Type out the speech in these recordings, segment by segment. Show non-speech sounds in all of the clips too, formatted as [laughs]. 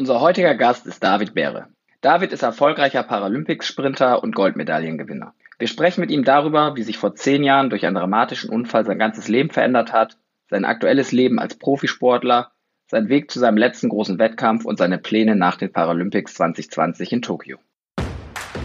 Unser heutiger Gast ist David Behre. David ist erfolgreicher Paralympics-Sprinter und Goldmedaillengewinner. Wir sprechen mit ihm darüber, wie sich vor zehn Jahren durch einen dramatischen Unfall sein ganzes Leben verändert hat, sein aktuelles Leben als Profisportler, sein Weg zu seinem letzten großen Wettkampf und seine Pläne nach den Paralympics 2020 in Tokio.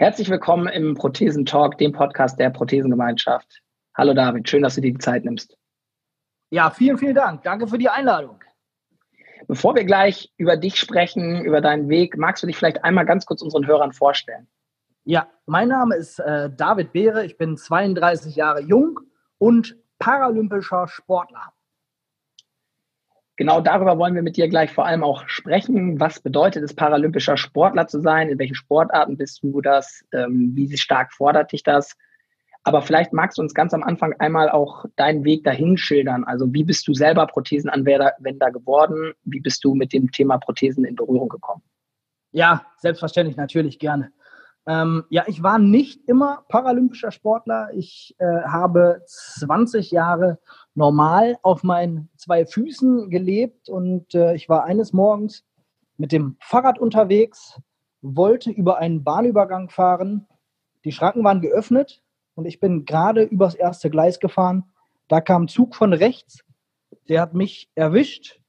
Herzlich willkommen im Prothesentalk, dem Podcast der Prothesengemeinschaft. Hallo David, schön, dass du dir die Zeit nimmst. Ja, vielen, vielen Dank. Danke für die Einladung. Bevor wir gleich über dich sprechen, über deinen Weg, magst du dich vielleicht einmal ganz kurz unseren Hörern vorstellen? Ja, mein Name ist äh, David Beere. Ich bin 32 Jahre jung und paralympischer Sportler. Genau darüber wollen wir mit dir gleich vor allem auch sprechen. Was bedeutet es, paralympischer Sportler zu sein? In welchen Sportarten bist du das? Ähm, wie stark fordert dich das? Aber vielleicht magst du uns ganz am Anfang einmal auch deinen Weg dahin schildern. Also wie bist du selber Prothesenanwender geworden? Wie bist du mit dem Thema Prothesen in Berührung gekommen? Ja, selbstverständlich, natürlich gerne. Ähm, ja, ich war nicht immer paralympischer Sportler. Ich äh, habe 20 Jahre normal auf meinen zwei Füßen gelebt und äh, ich war eines Morgens mit dem Fahrrad unterwegs, wollte über einen Bahnübergang fahren. Die Schranken waren geöffnet und ich bin gerade übers erste Gleis gefahren. Da kam ein Zug von rechts, der hat mich erwischt.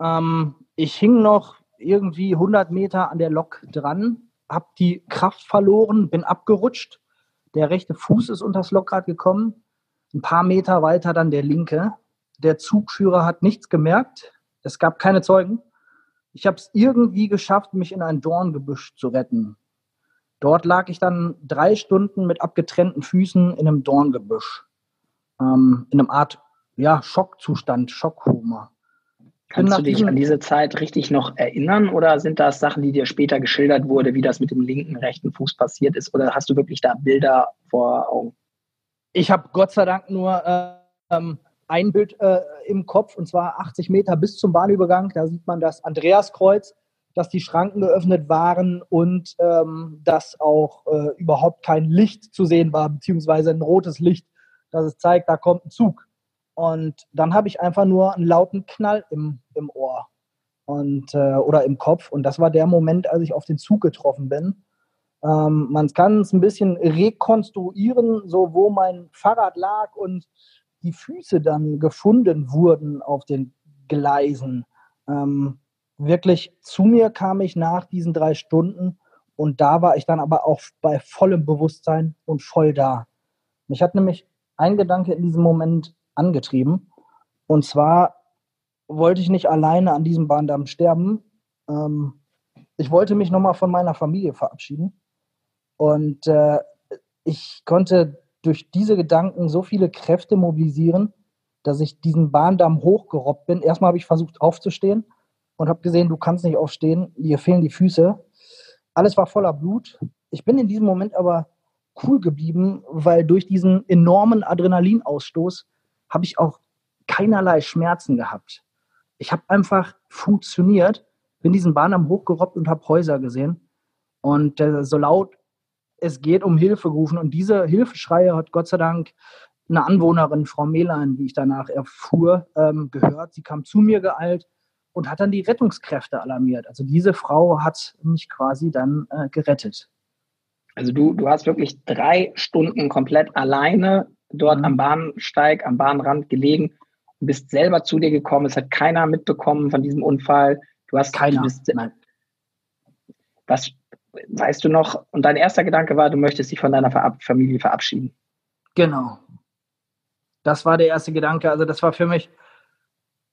Ähm, ich hing noch irgendwie 100 Meter an der Lok dran, habe die Kraft verloren, bin abgerutscht. Der rechte Fuß ist unter das Lokrad gekommen. Ein paar Meter weiter dann der linke. Der Zugführer hat nichts gemerkt. Es gab keine Zeugen. Ich habe es irgendwie geschafft, mich in ein Dorngebüsch zu retten. Dort lag ich dann drei Stunden mit abgetrennten Füßen in einem Dorngebüsch. Ähm, in einem Art ja, Schockzustand, Schockkoma. Kannst du dich an diese Zeit richtig noch erinnern oder sind das Sachen, die dir später geschildert wurde, wie das mit dem linken, rechten Fuß passiert ist? Oder hast du wirklich da Bilder vor Augen? Ich habe Gott sei Dank nur ähm, ein Bild äh, im Kopf und zwar 80 Meter bis zum Bahnübergang. Da sieht man das Andreaskreuz, dass die Schranken geöffnet waren und ähm, dass auch äh, überhaupt kein Licht zu sehen war, beziehungsweise ein rotes Licht, das es zeigt, da kommt ein Zug. Und dann habe ich einfach nur einen lauten Knall im, im Ohr und, äh, oder im Kopf. Und das war der Moment, als ich auf den Zug getroffen bin. Ähm, man kann es ein bisschen rekonstruieren, so wo mein Fahrrad lag und die Füße dann gefunden wurden auf den Gleisen. Ähm, wirklich zu mir kam ich nach diesen drei Stunden und da war ich dann aber auch bei vollem Bewusstsein und voll da. Mich hat nämlich ein Gedanke in diesem Moment angetrieben. Und zwar wollte ich nicht alleine an diesem Bahndamm sterben. Ähm, ich wollte mich nochmal von meiner Familie verabschieden. Und äh, ich konnte durch diese Gedanken so viele Kräfte mobilisieren, dass ich diesen Bahndamm hochgerobbt bin. Erstmal habe ich versucht aufzustehen und habe gesehen, du kannst nicht aufstehen, dir fehlen die Füße. Alles war voller Blut. Ich bin in diesem Moment aber cool geblieben, weil durch diesen enormen Adrenalinausstoß habe ich auch keinerlei Schmerzen gehabt. Ich habe einfach funktioniert, bin diesen Bahndamm hochgerobbt und habe Häuser gesehen und äh, so laut es geht um Hilfe gerufen und diese Hilfeschreie hat Gott sei Dank eine Anwohnerin, Frau Mehlein, wie ich danach erfuhr, ähm, gehört. Sie kam zu mir geeilt und hat dann die Rettungskräfte alarmiert. Also diese Frau hat mich quasi dann äh, gerettet. Also du, du hast wirklich drei Stunden komplett alleine dort mhm. am Bahnsteig, am Bahnrand gelegen und bist selber zu dir gekommen. Es hat keiner mitbekommen von diesem Unfall. Du hast keiner. Du bist, Nein. Was weißt du noch? Und dein erster Gedanke war, du möchtest dich von deiner Verab Familie verabschieden. Genau. Das war der erste Gedanke. Also das war für mich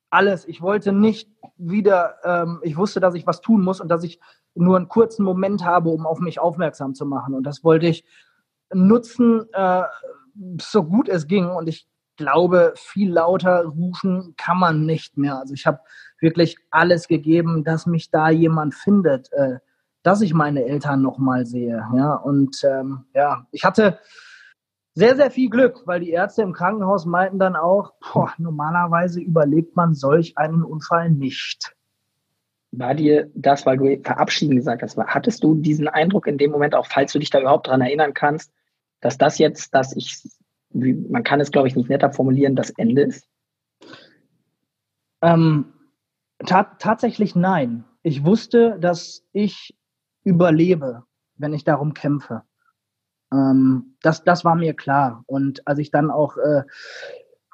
alles. Ich wollte nicht wieder, ähm, ich wusste, dass ich was tun muss und dass ich nur einen kurzen Moment habe, um auf mich aufmerksam zu machen. Und das wollte ich nutzen, äh, so gut es ging. Und ich glaube, viel lauter rufen kann man nicht mehr. Also ich habe wirklich alles gegeben, dass mich da jemand findet, äh, dass ich meine Eltern nochmal sehe. Ja, und ähm, ja, ich hatte sehr, sehr viel Glück, weil die Ärzte im Krankenhaus meinten dann auch, boah, normalerweise überlebt man solch einen Unfall nicht. War dir das, weil du verabschieden gesagt hast, hattest du diesen Eindruck in dem Moment auch, falls du dich da überhaupt dran erinnern kannst, dass das jetzt, dass ich, man kann es glaube ich nicht netter formulieren, das Ende ist? Ähm, ta tatsächlich nein. Ich wusste, dass ich überlebe, wenn ich darum kämpfe. Ähm, das, das war mir klar. Und als ich dann auch äh,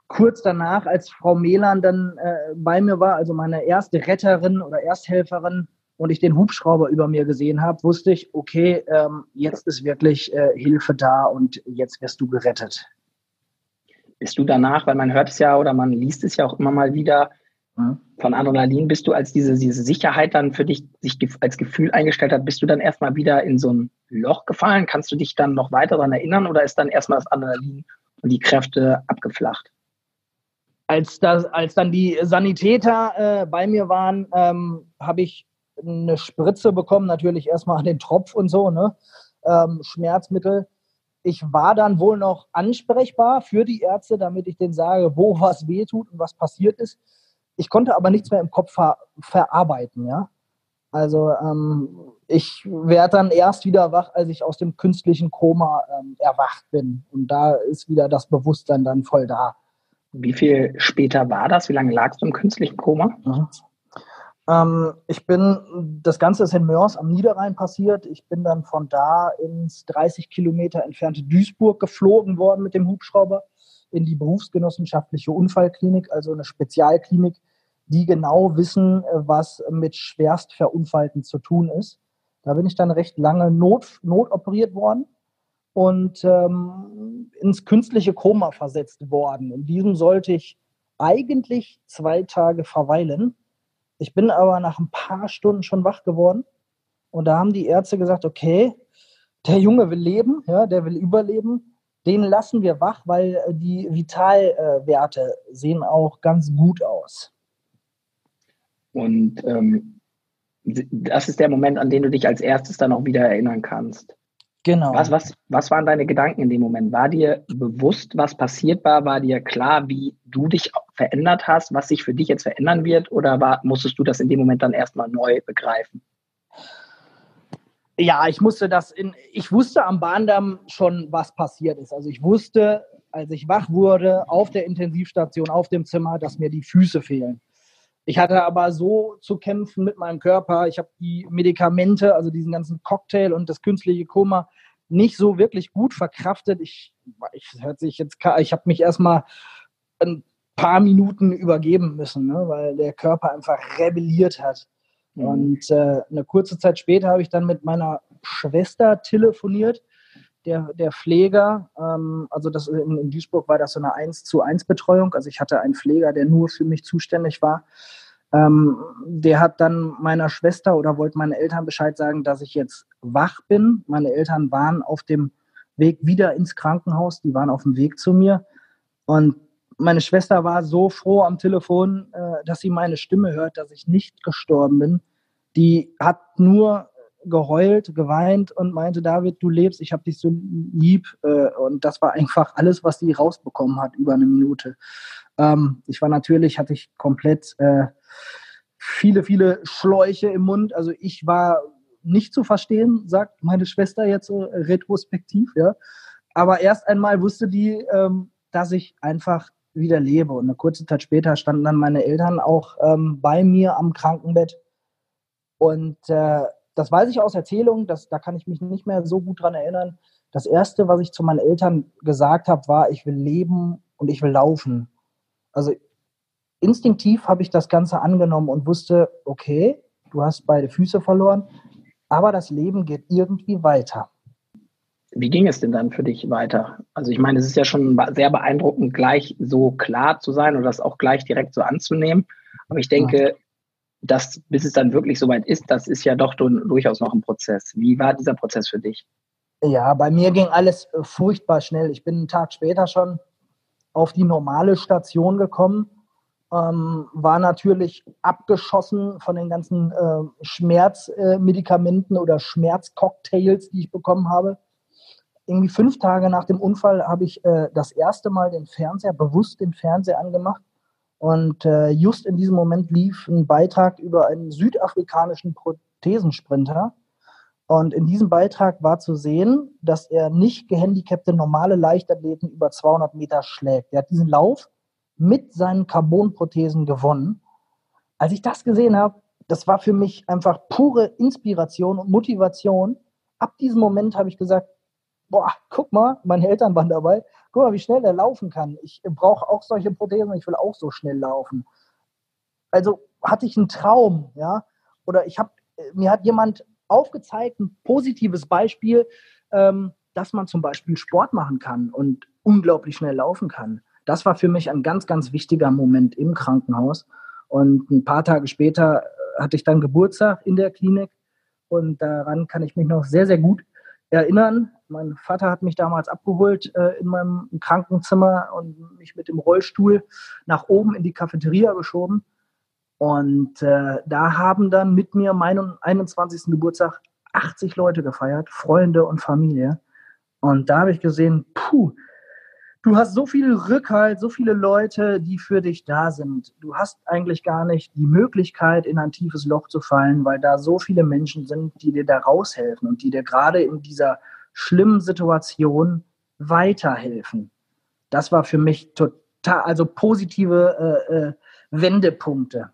kurz danach, als Frau Melan dann äh, bei mir war, also meine erste Retterin oder Ersthelferin, und ich den Hubschrauber über mir gesehen habe, wusste ich, okay, ähm, jetzt ist wirklich äh, Hilfe da und jetzt wirst du gerettet. Bist du danach, weil man hört es ja oder man liest es ja auch immer mal wieder, von Adrenalin, bist du als diese, diese Sicherheit dann für dich sich als Gefühl eingestellt hat, bist du dann erstmal wieder in so ein Loch gefallen? Kannst du dich dann noch weiter daran erinnern oder ist dann erstmal das Adrenalin und die Kräfte abgeflacht? Als, das, als dann die Sanitäter äh, bei mir waren, ähm, habe ich eine Spritze bekommen, natürlich erstmal an [laughs] den Tropf und so, ne? Ähm, Schmerzmittel. Ich war dann wohl noch ansprechbar für die Ärzte, damit ich denen sage, wo was wehtut und was passiert ist. Ich konnte aber nichts mehr im Kopf ver verarbeiten, ja. Also ähm, ich werde dann erst wieder wach, als ich aus dem künstlichen Koma ähm, erwacht bin. Und da ist wieder das Bewusstsein dann voll da. Wie viel später war das? Wie lange lagst du im künstlichen Koma? Mhm. Ähm, ich bin, das Ganze ist in Mörs am Niederrhein passiert. Ich bin dann von da ins 30 Kilometer entfernte Duisburg geflogen worden mit dem Hubschrauber in die berufsgenossenschaftliche Unfallklinik, also eine Spezialklinik, die genau wissen, äh, was mit schwerst Verunfallten zu tun ist. Da bin ich dann recht lange not, notoperiert worden und ähm, ins künstliche Koma versetzt worden. In diesem sollte ich eigentlich zwei Tage verweilen. Ich bin aber nach ein paar Stunden schon wach geworden und da haben die Ärzte gesagt, okay, der Junge will leben, ja, der will überleben, den lassen wir wach, weil äh, die Vitalwerte sehen auch ganz gut aus. Und ähm, das ist der Moment, an den du dich als erstes dann auch wieder erinnern kannst. Genau. Was, was, was waren deine Gedanken in dem Moment? War dir bewusst, was passiert war? War dir klar, wie du dich verändert hast, was sich für dich jetzt verändern wird? Oder war, musstest du das in dem Moment dann erstmal neu begreifen? Ja, ich musste das in, ich wusste am Bahndamm schon, was passiert ist. Also ich wusste, als ich wach wurde, auf der Intensivstation, auf dem Zimmer, dass mir die Füße fehlen. Ich hatte aber so zu kämpfen mit meinem Körper. Ich habe die Medikamente, also diesen ganzen Cocktail und das künstliche Koma nicht so wirklich gut verkraftet. Ich, ich hört sich jetzt, ich habe mich erstmal ein paar Minuten übergeben müssen, ne, weil der Körper einfach rebelliert hat. Mhm. Und äh, eine kurze Zeit später habe ich dann mit meiner Schwester telefoniert der, der Pfleger, ähm, also das in, in, Duisburg war das so eine 1 zu 1 Betreuung. Also ich hatte einen Pfleger, der nur für mich zuständig war. Ähm, der hat dann meiner Schwester oder wollte meinen Eltern Bescheid sagen, dass ich jetzt wach bin. Meine Eltern waren auf dem Weg wieder ins Krankenhaus, die waren auf dem Weg zu mir. Und meine Schwester war so froh am Telefon, äh, dass sie meine Stimme hört, dass ich nicht gestorben bin. Die hat nur geheult, geweint und meinte, David, du lebst, ich habe dich so lieb. Äh, und das war einfach alles, was sie rausbekommen hat über eine Minute. Ähm, ich war natürlich, hatte ich komplett äh, viele, viele Schläuche im Mund. Also ich war nicht zu verstehen, sagt meine Schwester jetzt so retrospektiv, ja. Aber erst einmal wusste die, ähm, dass ich einfach wieder lebe. Und eine kurze Zeit später standen dann meine Eltern auch ähm, bei mir am Krankenbett. Und äh, das weiß ich aus Erzählungen, das, da kann ich mich nicht mehr so gut dran erinnern. Das Erste, was ich zu meinen Eltern gesagt habe, war, ich will leben und ich will laufen. Also instinktiv habe ich das Ganze angenommen und wusste, okay, du hast beide Füße verloren, aber das Leben geht irgendwie weiter. Wie ging es denn dann für dich weiter? Also ich meine, es ist ja schon sehr beeindruckend, gleich so klar zu sein und das auch gleich direkt so anzunehmen. Aber ich denke, das, bis es dann wirklich soweit ist, das ist ja doch durchaus noch ein Prozess. Wie war dieser Prozess für dich? Ja, bei mir ging alles äh, furchtbar schnell. Ich bin einen Tag später schon auf die normale Station gekommen, ähm, war natürlich abgeschossen von den ganzen äh, Schmerzmedikamenten äh, oder Schmerzcocktails, die ich bekommen habe. Irgendwie fünf Tage nach dem Unfall habe ich äh, das erste Mal den Fernseher, bewusst den Fernseher angemacht. Und äh, just in diesem Moment lief ein Beitrag über einen südafrikanischen Prothesensprinter. Und in diesem Beitrag war zu sehen, dass er nicht gehandicapte normale Leichtathleten über 200 Meter schlägt. Er hat diesen Lauf mit seinen Carbonprothesen gewonnen. Als ich das gesehen habe, das war für mich einfach pure Inspiration und Motivation. Ab diesem Moment habe ich gesagt, boah, guck mal, meine Eltern waren dabei, guck mal, wie schnell er laufen kann. Ich brauche auch solche Prothesen, ich will auch so schnell laufen. Also hatte ich einen Traum, ja, oder ich habe, mir hat jemand aufgezeigt, ein positives Beispiel, ähm, dass man zum Beispiel Sport machen kann und unglaublich schnell laufen kann das war für mich ein ganz, ganz wichtiger Moment im Krankenhaus. Und ein paar Tage später äh, hatte ich dann Geburtstag in der Klinik und daran kann ich mich noch sehr, sehr gut erinnern. Mein Vater hat mich damals abgeholt äh, in meinem Krankenzimmer und mich mit dem Rollstuhl nach oben in die Cafeteria geschoben. Und äh, da haben dann mit mir meinen 21. Geburtstag 80 Leute gefeiert, Freunde und Familie. Und da habe ich gesehen, puh, du hast so viel Rückhalt, so viele Leute, die für dich da sind. Du hast eigentlich gar nicht die Möglichkeit, in ein tiefes Loch zu fallen, weil da so viele Menschen sind, die dir da raushelfen und die dir gerade in dieser schlimmen Situation weiterhelfen. Das war für mich total, also positive äh, äh, Wendepunkte.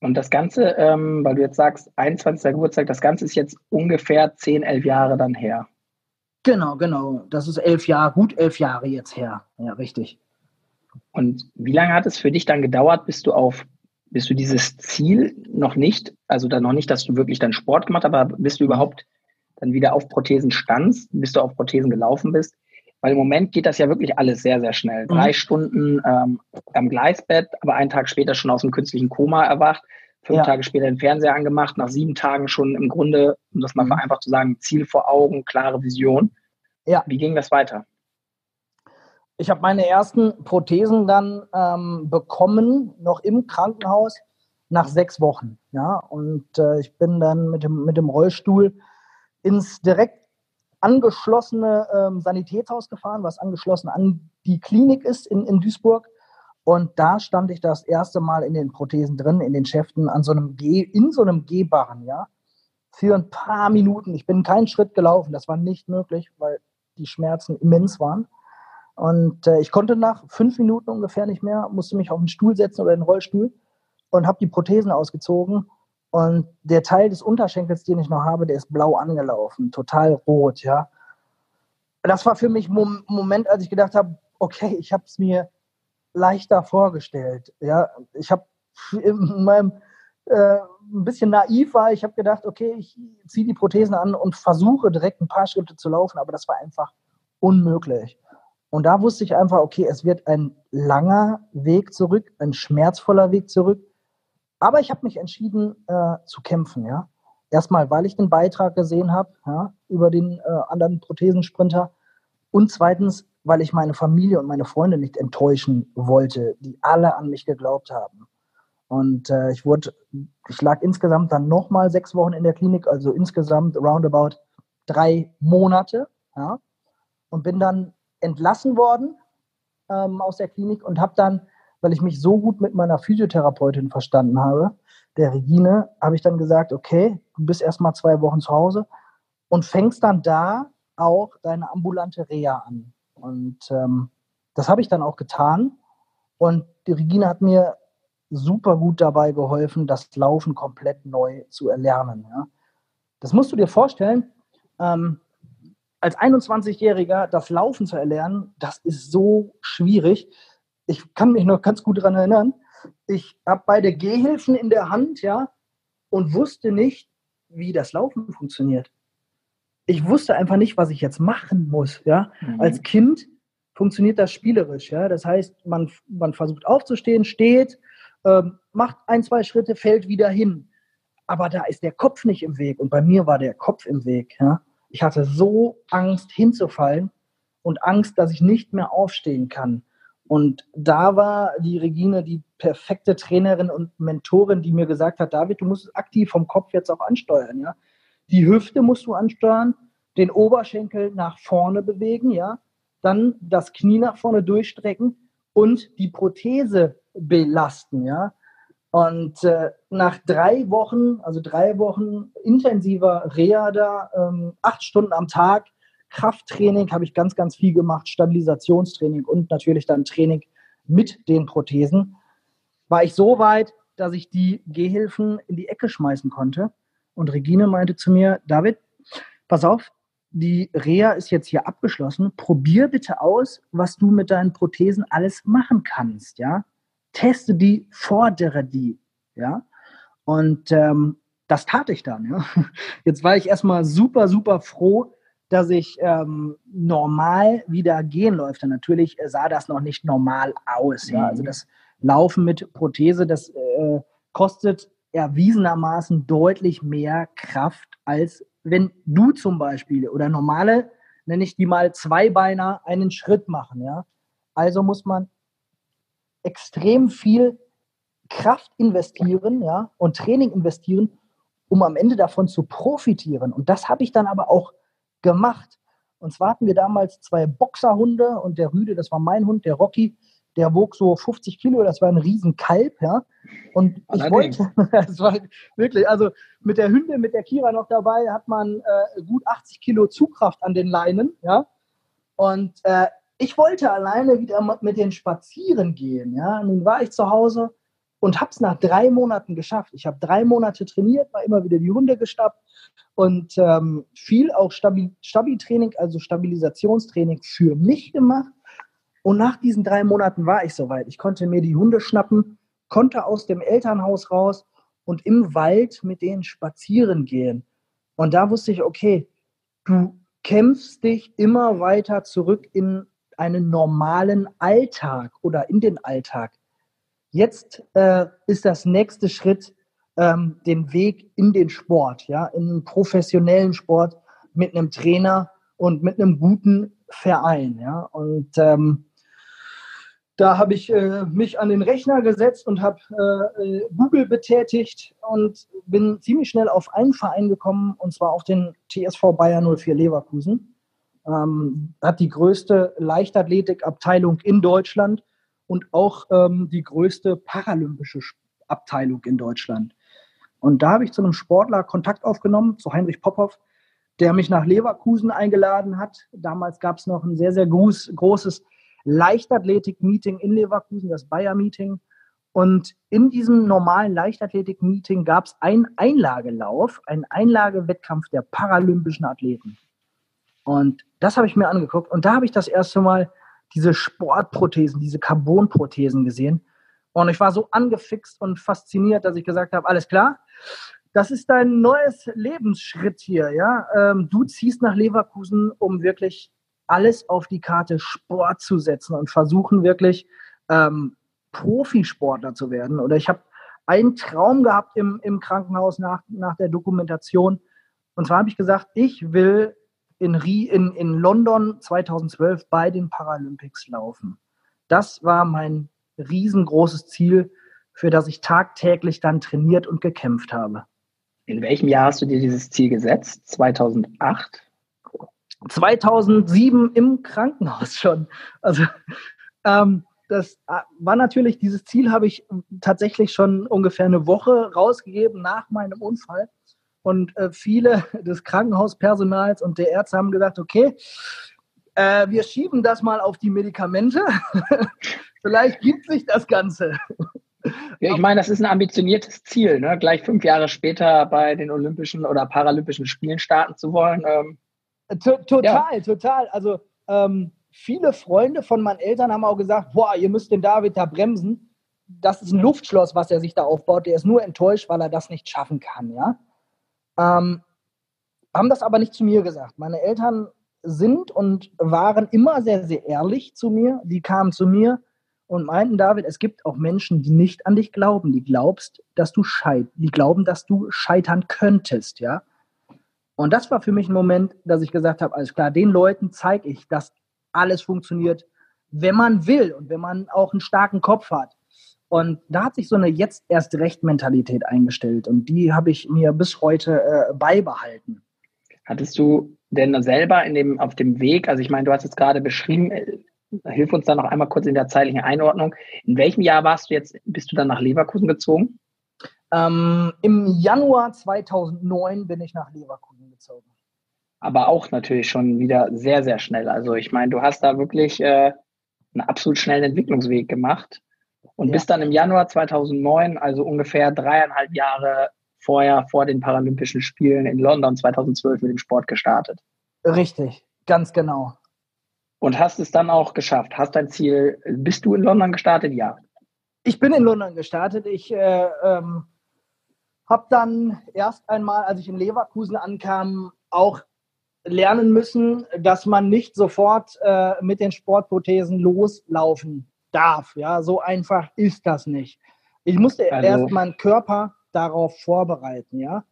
Und das Ganze, ähm, weil du jetzt sagst, 21. Geburtstag, das Ganze ist jetzt ungefähr 10, 11 Jahre dann her. Genau, genau. Das ist elf Jahre, gut elf Jahre jetzt her. Ja, richtig. Und wie lange hat es für dich dann gedauert, bis du auf, bis du dieses Ziel noch nicht, also dann noch nicht, dass du wirklich dann Sport gemacht hast, aber bis du überhaupt dann wieder auf Prothesen standst, bis du auf Prothesen gelaufen bist? Weil im Moment geht das ja wirklich alles sehr, sehr schnell. Mhm. Drei Stunden ähm, am Gleisbett, aber einen Tag später schon aus dem künstlichen Koma erwacht, fünf ja. Tage später den Fernseher angemacht, nach sieben Tagen schon im Grunde, um das mal mhm. vereinfacht zu sagen, Ziel vor Augen, klare Vision. Ja. Wie ging das weiter? Ich habe meine ersten Prothesen dann ähm, bekommen, noch im Krankenhaus, nach sechs Wochen. Ja, und äh, ich bin dann mit dem, mit dem Rollstuhl ins direkt angeschlossene ähm, Sanitätshaus gefahren, was angeschlossen an die Klinik ist in, in Duisburg. Und da stand ich das erste Mal in den Prothesen drin, in den Schäften, an so einem G, in so einem Gehbarren, ja. Für ein paar Minuten. Ich bin keinen Schritt gelaufen, das war nicht möglich, weil die Schmerzen immens waren. Und äh, ich konnte nach fünf Minuten ungefähr nicht mehr, musste mich auf den Stuhl setzen oder in den Rollstuhl und habe die Prothesen ausgezogen. Und der Teil des Unterschenkels, den ich noch habe, der ist blau angelaufen, total rot, ja. Das war für mich ein Moment, als ich gedacht habe, okay, ich habe es mir leichter vorgestellt. Ja, ich habe [laughs] in meinem äh, ein bisschen naiv war, ich habe gedacht, okay, ich ziehe die Prothesen an und versuche direkt ein paar Schritte zu laufen, aber das war einfach unmöglich. Und da wusste ich einfach, okay, es wird ein langer Weg zurück, ein schmerzvoller Weg zurück. Aber ich habe mich entschieden äh, zu kämpfen, ja. Erstmal, weil ich den Beitrag gesehen habe ja, über den äh, anderen Prothesensprinter. Und zweitens, weil ich meine Familie und meine Freunde nicht enttäuschen wollte, die alle an mich geglaubt haben. Und äh, ich wurde, ich lag insgesamt dann nochmal sechs Wochen in der Klinik, also insgesamt roundabout drei Monate, ja, und bin dann entlassen worden ähm, aus der Klinik und habe dann, weil ich mich so gut mit meiner Physiotherapeutin verstanden habe, der Regine, habe ich dann gesagt, okay, du bist erstmal zwei Wochen zu Hause und fängst dann da auch deine ambulante Reha an. Und ähm, das habe ich dann auch getan. Und die Regine hat mir super gut dabei geholfen, das Laufen komplett neu zu erlernen. Ja. Das musst du dir vorstellen. Ähm, als 21-Jähriger das Laufen zu erlernen, das ist so schwierig. Ich kann mich noch ganz gut daran erinnern. Ich habe beide Gehhilfen in der Hand, ja, und wusste nicht, wie das Laufen funktioniert ich wusste einfach nicht, was ich jetzt machen muss. Ja? Mhm. Als Kind funktioniert das spielerisch. Ja? Das heißt, man, man versucht aufzustehen, steht, ähm, macht ein, zwei Schritte, fällt wieder hin. Aber da ist der Kopf nicht im Weg. Und bei mir war der Kopf im Weg. Ja? Ich hatte so Angst hinzufallen. und Angst, dass ich nicht mehr aufstehen kann. Und da war die Regine die perfekte Trainerin und Mentorin, die mir gesagt hat, David, du musst es aktiv vom Kopf jetzt auch ansteuern, ja. Die Hüfte musst du ansteuern, den Oberschenkel nach vorne bewegen, ja. Dann das Knie nach vorne durchstrecken und die Prothese belasten, ja. Und äh, nach drei Wochen, also drei Wochen intensiver Reha da, ähm, acht Stunden am Tag, Krafttraining habe ich ganz, ganz viel gemacht, Stabilisationstraining und natürlich dann Training mit den Prothesen, war ich so weit, dass ich die Gehhilfen in die Ecke schmeißen konnte. Und Regine meinte zu mir, David, pass auf, die Reha ist jetzt hier abgeschlossen. Probier bitte aus, was du mit deinen Prothesen alles machen kannst, ja teste die, fordere die, ja. Und ähm, das tat ich dann, ja. [laughs] Jetzt war ich erstmal super, super froh, dass ich ähm, normal wieder gehen läufte. Natürlich sah das noch nicht normal aus, ja. Also mhm. das Laufen mit Prothese, das äh, kostet erwiesenermaßen deutlich mehr Kraft, als wenn du zum Beispiel oder normale, nenne ich die mal Zweibeiner, einen Schritt machen, ja. Also muss man extrem viel Kraft investieren ja, und Training investieren, um am Ende davon zu profitieren. Und das habe ich dann aber auch gemacht. Und zwar hatten wir damals zwei Boxerhunde und der Rüde, das war mein Hund, der Rocky, der wog so 50 Kilo, das war ein Riesenkalb, ja. Und Allerdings. ich wollte, [laughs] das war wirklich, also mit der Hündin, mit der Kira noch dabei, hat man äh, gut 80 Kilo Zugkraft an den Leinen, ja. Und äh, ich wollte alleine wieder mit den spazieren gehen. Ja? Nun war ich zu Hause und habe es nach drei Monaten geschafft. Ich habe drei Monate trainiert, war immer wieder die Hunde gestappt und ähm, viel auch Stabi-Training, also Stabilisationstraining für mich gemacht. Und nach diesen drei Monaten war ich soweit. Ich konnte mir die Hunde schnappen, konnte aus dem Elternhaus raus und im Wald mit denen spazieren gehen. Und da wusste ich, okay, du kämpfst dich immer weiter zurück in einen normalen Alltag oder in den Alltag. Jetzt äh, ist das nächste Schritt ähm, den Weg in den Sport, ja, in einen professionellen Sport mit einem Trainer und mit einem guten Verein, ja. Und ähm, da habe ich äh, mich an den Rechner gesetzt und habe äh, Google betätigt und bin ziemlich schnell auf einen Verein gekommen, und zwar auf den TSV Bayern 04 Leverkusen ähm, hat die größte Leichtathletikabteilung in Deutschland und auch ähm, die größte paralympische Abteilung in Deutschland. Und da habe ich zu einem Sportler Kontakt aufgenommen, zu Heinrich Popov, der mich nach Leverkusen eingeladen hat. Damals gab es noch ein sehr, sehr groß, großes Leichtathletik-Meeting in Leverkusen, das Bayer-Meeting. Und in diesem normalen Leichtathletik-Meeting gab es einen Einlagelauf, einen Einlagewettkampf der paralympischen Athleten. Und das habe ich mir angeguckt und da habe ich das erste Mal diese Sportprothesen, diese Carbonprothesen gesehen. Und ich war so angefixt und fasziniert, dass ich gesagt habe, alles klar, das ist dein neues Lebensschritt hier, ja. Ähm, du ziehst nach Leverkusen, um wirklich alles auf die Karte Sport zu setzen und versuchen wirklich ähm, Profisportler zu werden. Oder ich habe einen Traum gehabt im, im Krankenhaus nach, nach der Dokumentation. Und zwar habe ich gesagt, ich will in, in, in London 2012 bei den Paralympics laufen. Das war mein riesengroßes Ziel, für das ich tagtäglich dann trainiert und gekämpft habe. In welchem Jahr hast du dir dieses Ziel gesetzt? 2008? 2007 im Krankenhaus schon. Also ähm, das äh, war natürlich, dieses Ziel habe ich tatsächlich schon ungefähr eine Woche rausgegeben nach meinem Unfall. Und äh, viele [laughs] des Krankenhauspersonals und der Ärzte haben gesagt, okay, äh, wir schieben das mal auf die Medikamente. [laughs] Vielleicht gibt sich das Ganze. Ja, ich meine, das ist ein ambitioniertes Ziel, ne? gleich fünf Jahre später bei den Olympischen oder Paralympischen Spielen starten zu wollen. Ähm, total, ja. total. Also ähm, viele Freunde von meinen Eltern haben auch gesagt, boah, ihr müsst den David da bremsen. Das ist ein Luftschloss, was er sich da aufbaut. Der ist nur enttäuscht, weil er das nicht schaffen kann, ja. Ähm, haben das aber nicht zu mir gesagt. Meine Eltern sind und waren immer sehr, sehr ehrlich zu mir. Die kamen zu mir und meinten, David, es gibt auch Menschen, die nicht an dich glauben. Die glaubst, dass du scheit, die glauben, dass du scheitern könntest, ja. Und das war für mich ein Moment, dass ich gesagt habe, alles klar, den Leuten zeige ich, dass alles funktioniert, wenn man will und wenn man auch einen starken Kopf hat. Und da hat sich so eine jetzt erst recht Mentalität eingestellt und die habe ich mir bis heute äh, beibehalten. Hattest du denn selber in dem, auf dem Weg, also ich meine, du hast jetzt gerade beschrieben, äh, hilf uns da noch einmal kurz in der zeitlichen Einordnung. In welchem Jahr warst du jetzt, bist du dann nach Leverkusen gezogen? Ähm, Im Januar 2009 bin ich nach Leverkusen gezogen. Aber auch natürlich schon wieder sehr, sehr schnell. Also ich meine, du hast da wirklich äh, einen absolut schnellen Entwicklungsweg gemacht und ja. bist dann im Januar 2009, also ungefähr dreieinhalb Jahre vorher, vor den Paralympischen Spielen in London 2012 mit dem Sport gestartet. Richtig, ganz genau. Und hast es dann auch geschafft? Hast dein Ziel, bist du in London gestartet? Ja. Ich bin in London gestartet. Ich äh, ähm, habe dann erst einmal, als ich in Leverkusen ankam, auch lernen müssen, dass man nicht sofort äh, mit den Sportprothesen loslaufen darf. Ja, so einfach ist das nicht. Ich musste also, erst meinen Körper darauf vorbereiten, ja.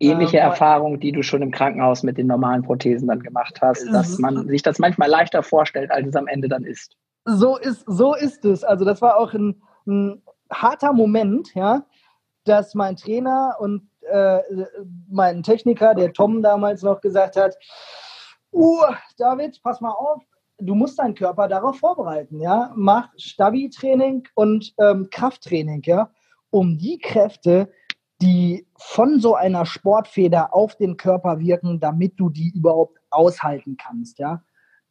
Ähnliche ähm, Erfahrung, die du schon im Krankenhaus mit den normalen Prothesen dann gemacht hast, dass man sich das manchmal leichter vorstellt, als es am Ende dann ist. So ist, so ist es. Also das war auch ein, ein harter Moment, ja, dass mein Trainer und äh, mein Techniker, der Tom damals noch gesagt hat, uh, David, pass mal auf, du musst deinen Körper darauf vorbereiten, ja. Mach Stabi-Training und ähm, Krafttraining, ja, um die Kräfte, die von so einer Sportfeder auf den Körper wirken, damit du die überhaupt aushalten kannst, ja.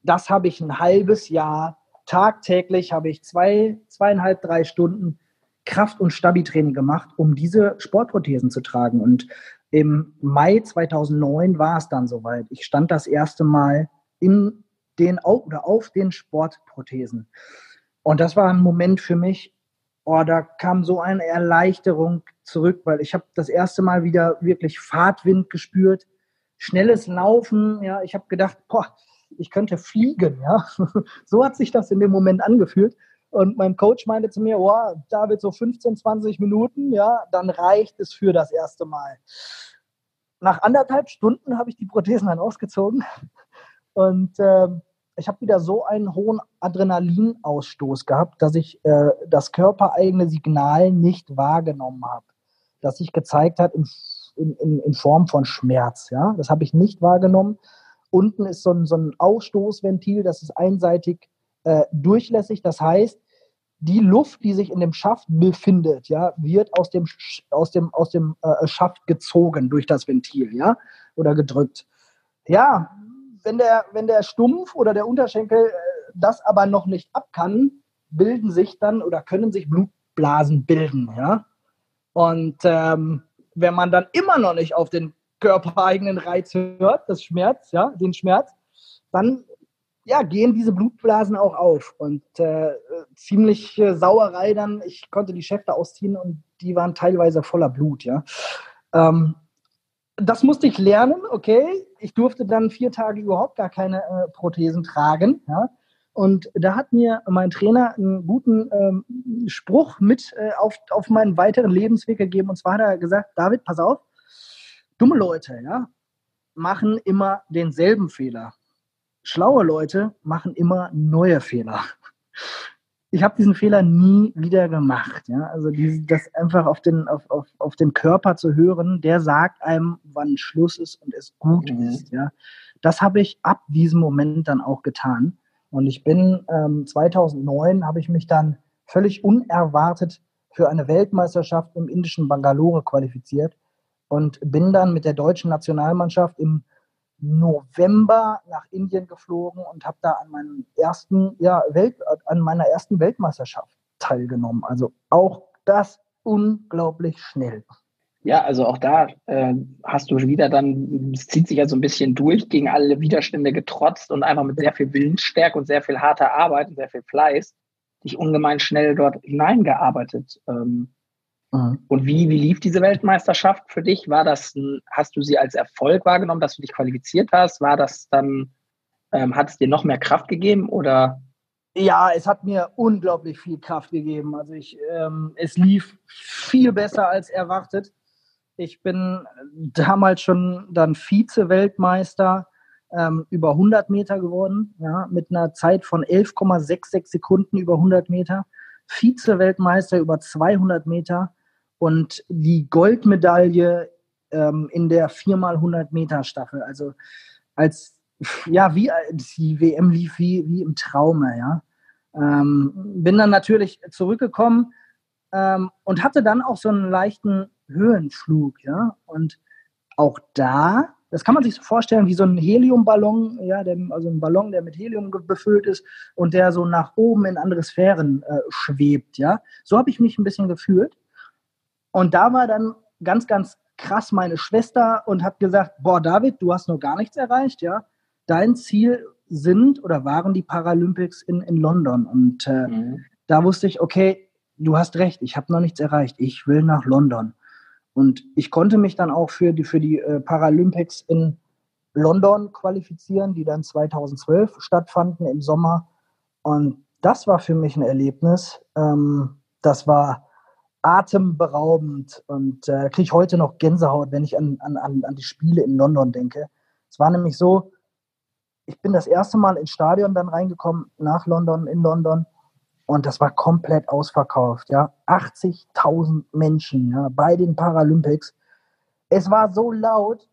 Das habe ich ein halbes Jahr tagtäglich, habe ich zwei, zweieinhalb, drei Stunden Kraft- und Stabi-Training gemacht, um diese Sportprothesen zu tragen. Und im Mai 2009 war es dann soweit. Ich stand das erste Mal in den oder auf den Sportprothesen. Und das war ein Moment für mich, oh, da kam so eine Erleichterung zurück, weil ich habe das erste Mal wieder wirklich Fahrtwind gespürt, schnelles Laufen, ja, ich habe gedacht, boah, ich könnte fliegen, ja. [laughs] so hat sich das in dem Moment angefühlt. Und mein Coach meinte zu mir, oh, David, so 15, 20 Minuten, ja, dann reicht es für das erste Mal. Nach anderthalb Stunden habe ich die Prothesen dann ausgezogen und äh, ich habe wieder so einen hohen Adrenalinausstoß gehabt, dass ich äh, das körpereigene Signal nicht wahrgenommen habe, das sich gezeigt hat in, in, in Form von Schmerz. Ja? Das habe ich nicht wahrgenommen. Unten ist so ein, so ein Ausstoßventil, das ist einseitig äh, durchlässig. Das heißt, die Luft, die sich in dem Schaft befindet, ja, wird aus dem, aus dem, aus dem äh, Schaft gezogen durch das Ventil, ja, oder gedrückt. Ja, wenn der, wenn der Stumpf oder der Unterschenkel äh, das aber noch nicht ab kann, bilden sich dann oder können sich Blutblasen bilden, ja. Und ähm, wenn man dann immer noch nicht auf den körpereigenen Reiz hört, das Schmerz, ja, den Schmerz, dann ja, gehen diese Blutblasen auch auf. Und äh, ziemlich äh, Sauerei dann, ich konnte die Schäfte ausziehen und die waren teilweise voller Blut, ja. Ähm, das musste ich lernen, okay. Ich durfte dann vier Tage überhaupt gar keine äh, Prothesen tragen, ja. Und da hat mir mein Trainer einen guten ähm, Spruch mit äh, auf, auf meinen weiteren Lebensweg gegeben. Und zwar hat er gesagt, David, pass auf, dumme Leute, ja, machen immer denselben Fehler schlaue Leute machen immer neue Fehler. Ich habe diesen Fehler nie wieder gemacht. Ja? Also dieses, das einfach auf den, auf, auf, auf den Körper zu hören, der sagt einem, wann Schluss ist und es gut mhm. ist. Ja? Das habe ich ab diesem Moment dann auch getan. Und ich bin ähm, 2009 habe ich mich dann völlig unerwartet für eine Weltmeisterschaft im indischen Bangalore qualifiziert und bin dann mit der deutschen Nationalmannschaft im November nach Indien geflogen und habe da an meinem ersten, ja, Welt, an meiner ersten Weltmeisterschaft teilgenommen. Also auch das unglaublich schnell. Ja, also auch da äh, hast du wieder dann, es zieht sich ja so ein bisschen durch, gegen alle Widerstände getrotzt und einfach mit sehr viel Willensstärke und sehr viel harter Arbeit und sehr viel Fleiß dich ungemein schnell dort hineingearbeitet. Ähm, Mhm. Und wie, wie lief diese Weltmeisterschaft für dich? War das, hast du sie als Erfolg wahrgenommen, dass du dich qualifiziert hast? War das dann, ähm, hat es dir noch mehr Kraft gegeben oder? Ja, es hat mir unglaublich viel Kraft gegeben. Also ich, ähm, es lief viel besser als erwartet. Ich bin damals schon dann Vize-Weltmeister ähm, über 100 Meter geworden, ja, mit einer Zeit von 11,66 Sekunden über 100 Meter. Vize-Weltmeister über 200 Meter und die Goldmedaille ähm, in der 4x100 Meter Staffel. Also als, ja, wie die WM lief wie, wie im Traume, ja. Ähm, bin dann natürlich zurückgekommen ähm, und hatte dann auch so einen leichten Höhenflug, ja. Und auch da, das kann man sich so vorstellen wie so ein Heliumballon, ja, der, also ein Ballon, der mit Helium befüllt ist und der so nach oben in andere Sphären äh, schwebt, ja. So habe ich mich ein bisschen gefühlt. Und da war dann ganz, ganz krass meine Schwester und hat gesagt, boah, David, du hast noch gar nichts erreicht, ja. Dein Ziel sind oder waren die Paralympics in, in London. Und äh, mhm. da wusste ich, okay, du hast recht, ich habe noch nichts erreicht. Ich will nach London. Und ich konnte mich dann auch für die, für die äh, Paralympics in London qualifizieren, die dann 2012 stattfanden im Sommer. Und das war für mich ein Erlebnis. Ähm, das war atemberaubend und äh, kriege ich heute noch Gänsehaut, wenn ich an, an, an die Spiele in London denke. Es war nämlich so, ich bin das erste Mal ins Stadion dann reingekommen, nach London, in London. Und das war komplett ausverkauft, ja. 80.000 Menschen, ja, bei den Paralympics. Es war so laut.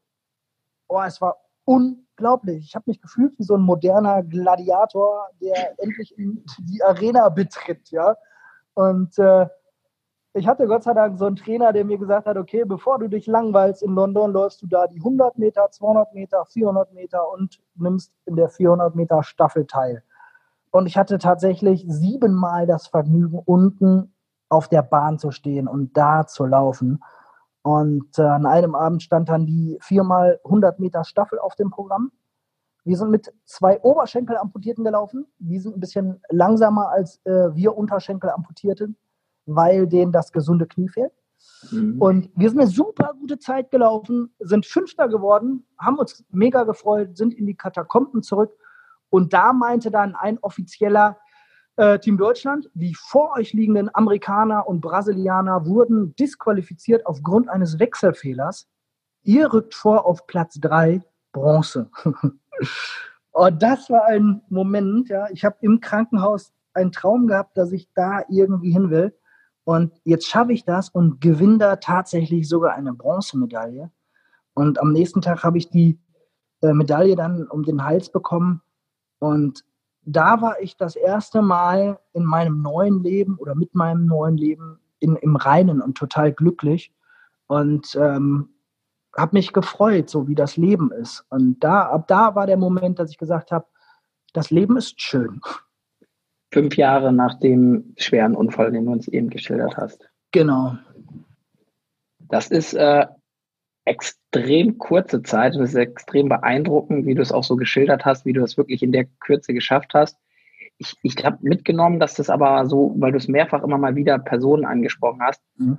Oh, es war unglaublich. Ich habe mich gefühlt wie so ein moderner Gladiator, der endlich in die Arena betritt, ja. Und äh, ich hatte Gott sei Dank so einen Trainer, der mir gesagt hat, okay, bevor du dich langweilst in London, läufst du da die 100 Meter, 200 Meter, 400 Meter und nimmst in der 400 Meter Staffel teil. Und ich hatte tatsächlich siebenmal das Vergnügen, unten auf der Bahn zu stehen und da zu laufen. Und äh, an einem Abend stand dann die viermal 100 Meter Staffel auf dem Programm. Wir sind mit zwei Oberschenkelamputierten gelaufen. Die sind ein bisschen langsamer als äh, wir Unterschenkelamputierten weil denen das gesunde Knie fehlt. Mhm. Und wir sind eine super gute Zeit gelaufen, sind Fünfter geworden, haben uns mega gefreut, sind in die Katakomben zurück. Und da meinte dann ein offizieller äh, Team Deutschland, die vor euch liegenden Amerikaner und Brasilianer wurden disqualifiziert aufgrund eines Wechselfehlers. Ihr rückt vor auf Platz drei Bronze. [laughs] und das war ein Moment, ja. Ich habe im Krankenhaus einen Traum gehabt, dass ich da irgendwie hin will. Und jetzt schaffe ich das und gewinne da tatsächlich sogar eine Bronzemedaille. Und am nächsten Tag habe ich die äh, Medaille dann um den Hals bekommen. Und da war ich das erste Mal in meinem neuen Leben oder mit meinem neuen Leben in, im Reinen und total glücklich. Und ähm, habe mich gefreut, so wie das Leben ist. Und da, ab da war der Moment, dass ich gesagt habe, das Leben ist schön fünf Jahre nach dem schweren Unfall, den du uns eben geschildert hast. Genau. Das ist äh, extrem kurze Zeit und es ist extrem beeindruckend, wie du es auch so geschildert hast, wie du es wirklich in der Kürze geschafft hast. Ich, ich habe mitgenommen, dass das aber so, weil du es mehrfach immer mal wieder Personen angesprochen hast, mhm.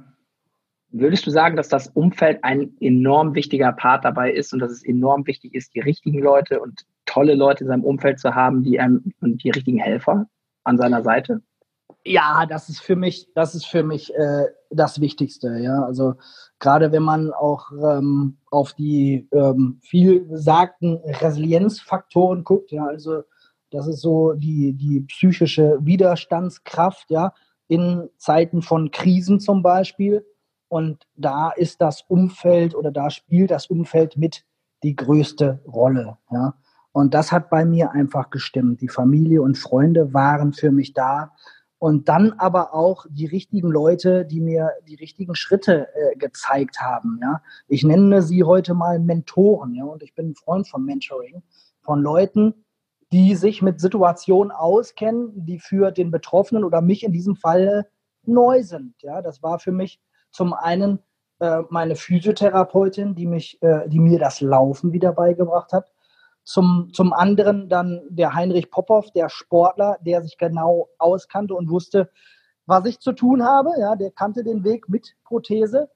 würdest du sagen, dass das Umfeld ein enorm wichtiger Part dabei ist und dass es enorm wichtig ist, die richtigen Leute und tolle Leute in seinem Umfeld zu haben, die einem und die richtigen Helfer? An seiner Seite? Ja, das ist für mich, das ist für mich äh, das Wichtigste. Ja, also gerade wenn man auch ähm, auf die ähm, viel gesagten Resilienzfaktoren guckt, ja, also das ist so die die psychische Widerstandskraft, ja, in Zeiten von Krisen zum Beispiel. Und da ist das Umfeld oder da spielt das Umfeld mit die größte Rolle. Ja. Und das hat bei mir einfach gestimmt. Die Familie und Freunde waren für mich da. Und dann aber auch die richtigen Leute, die mir die richtigen Schritte äh, gezeigt haben. Ja? Ich nenne sie heute mal Mentoren. Ja? Und ich bin ein Freund von Mentoring, von Leuten, die sich mit Situationen auskennen, die für den Betroffenen oder mich in diesem Fall neu sind. Ja? Das war für mich zum einen äh, meine Physiotherapeutin, die, mich, äh, die mir das Laufen wieder beigebracht hat zum, zum anderen dann der Heinrich Popov, der Sportler, der sich genau auskannte und wusste, was ich zu tun habe. Ja, der kannte den Weg mit Prothese.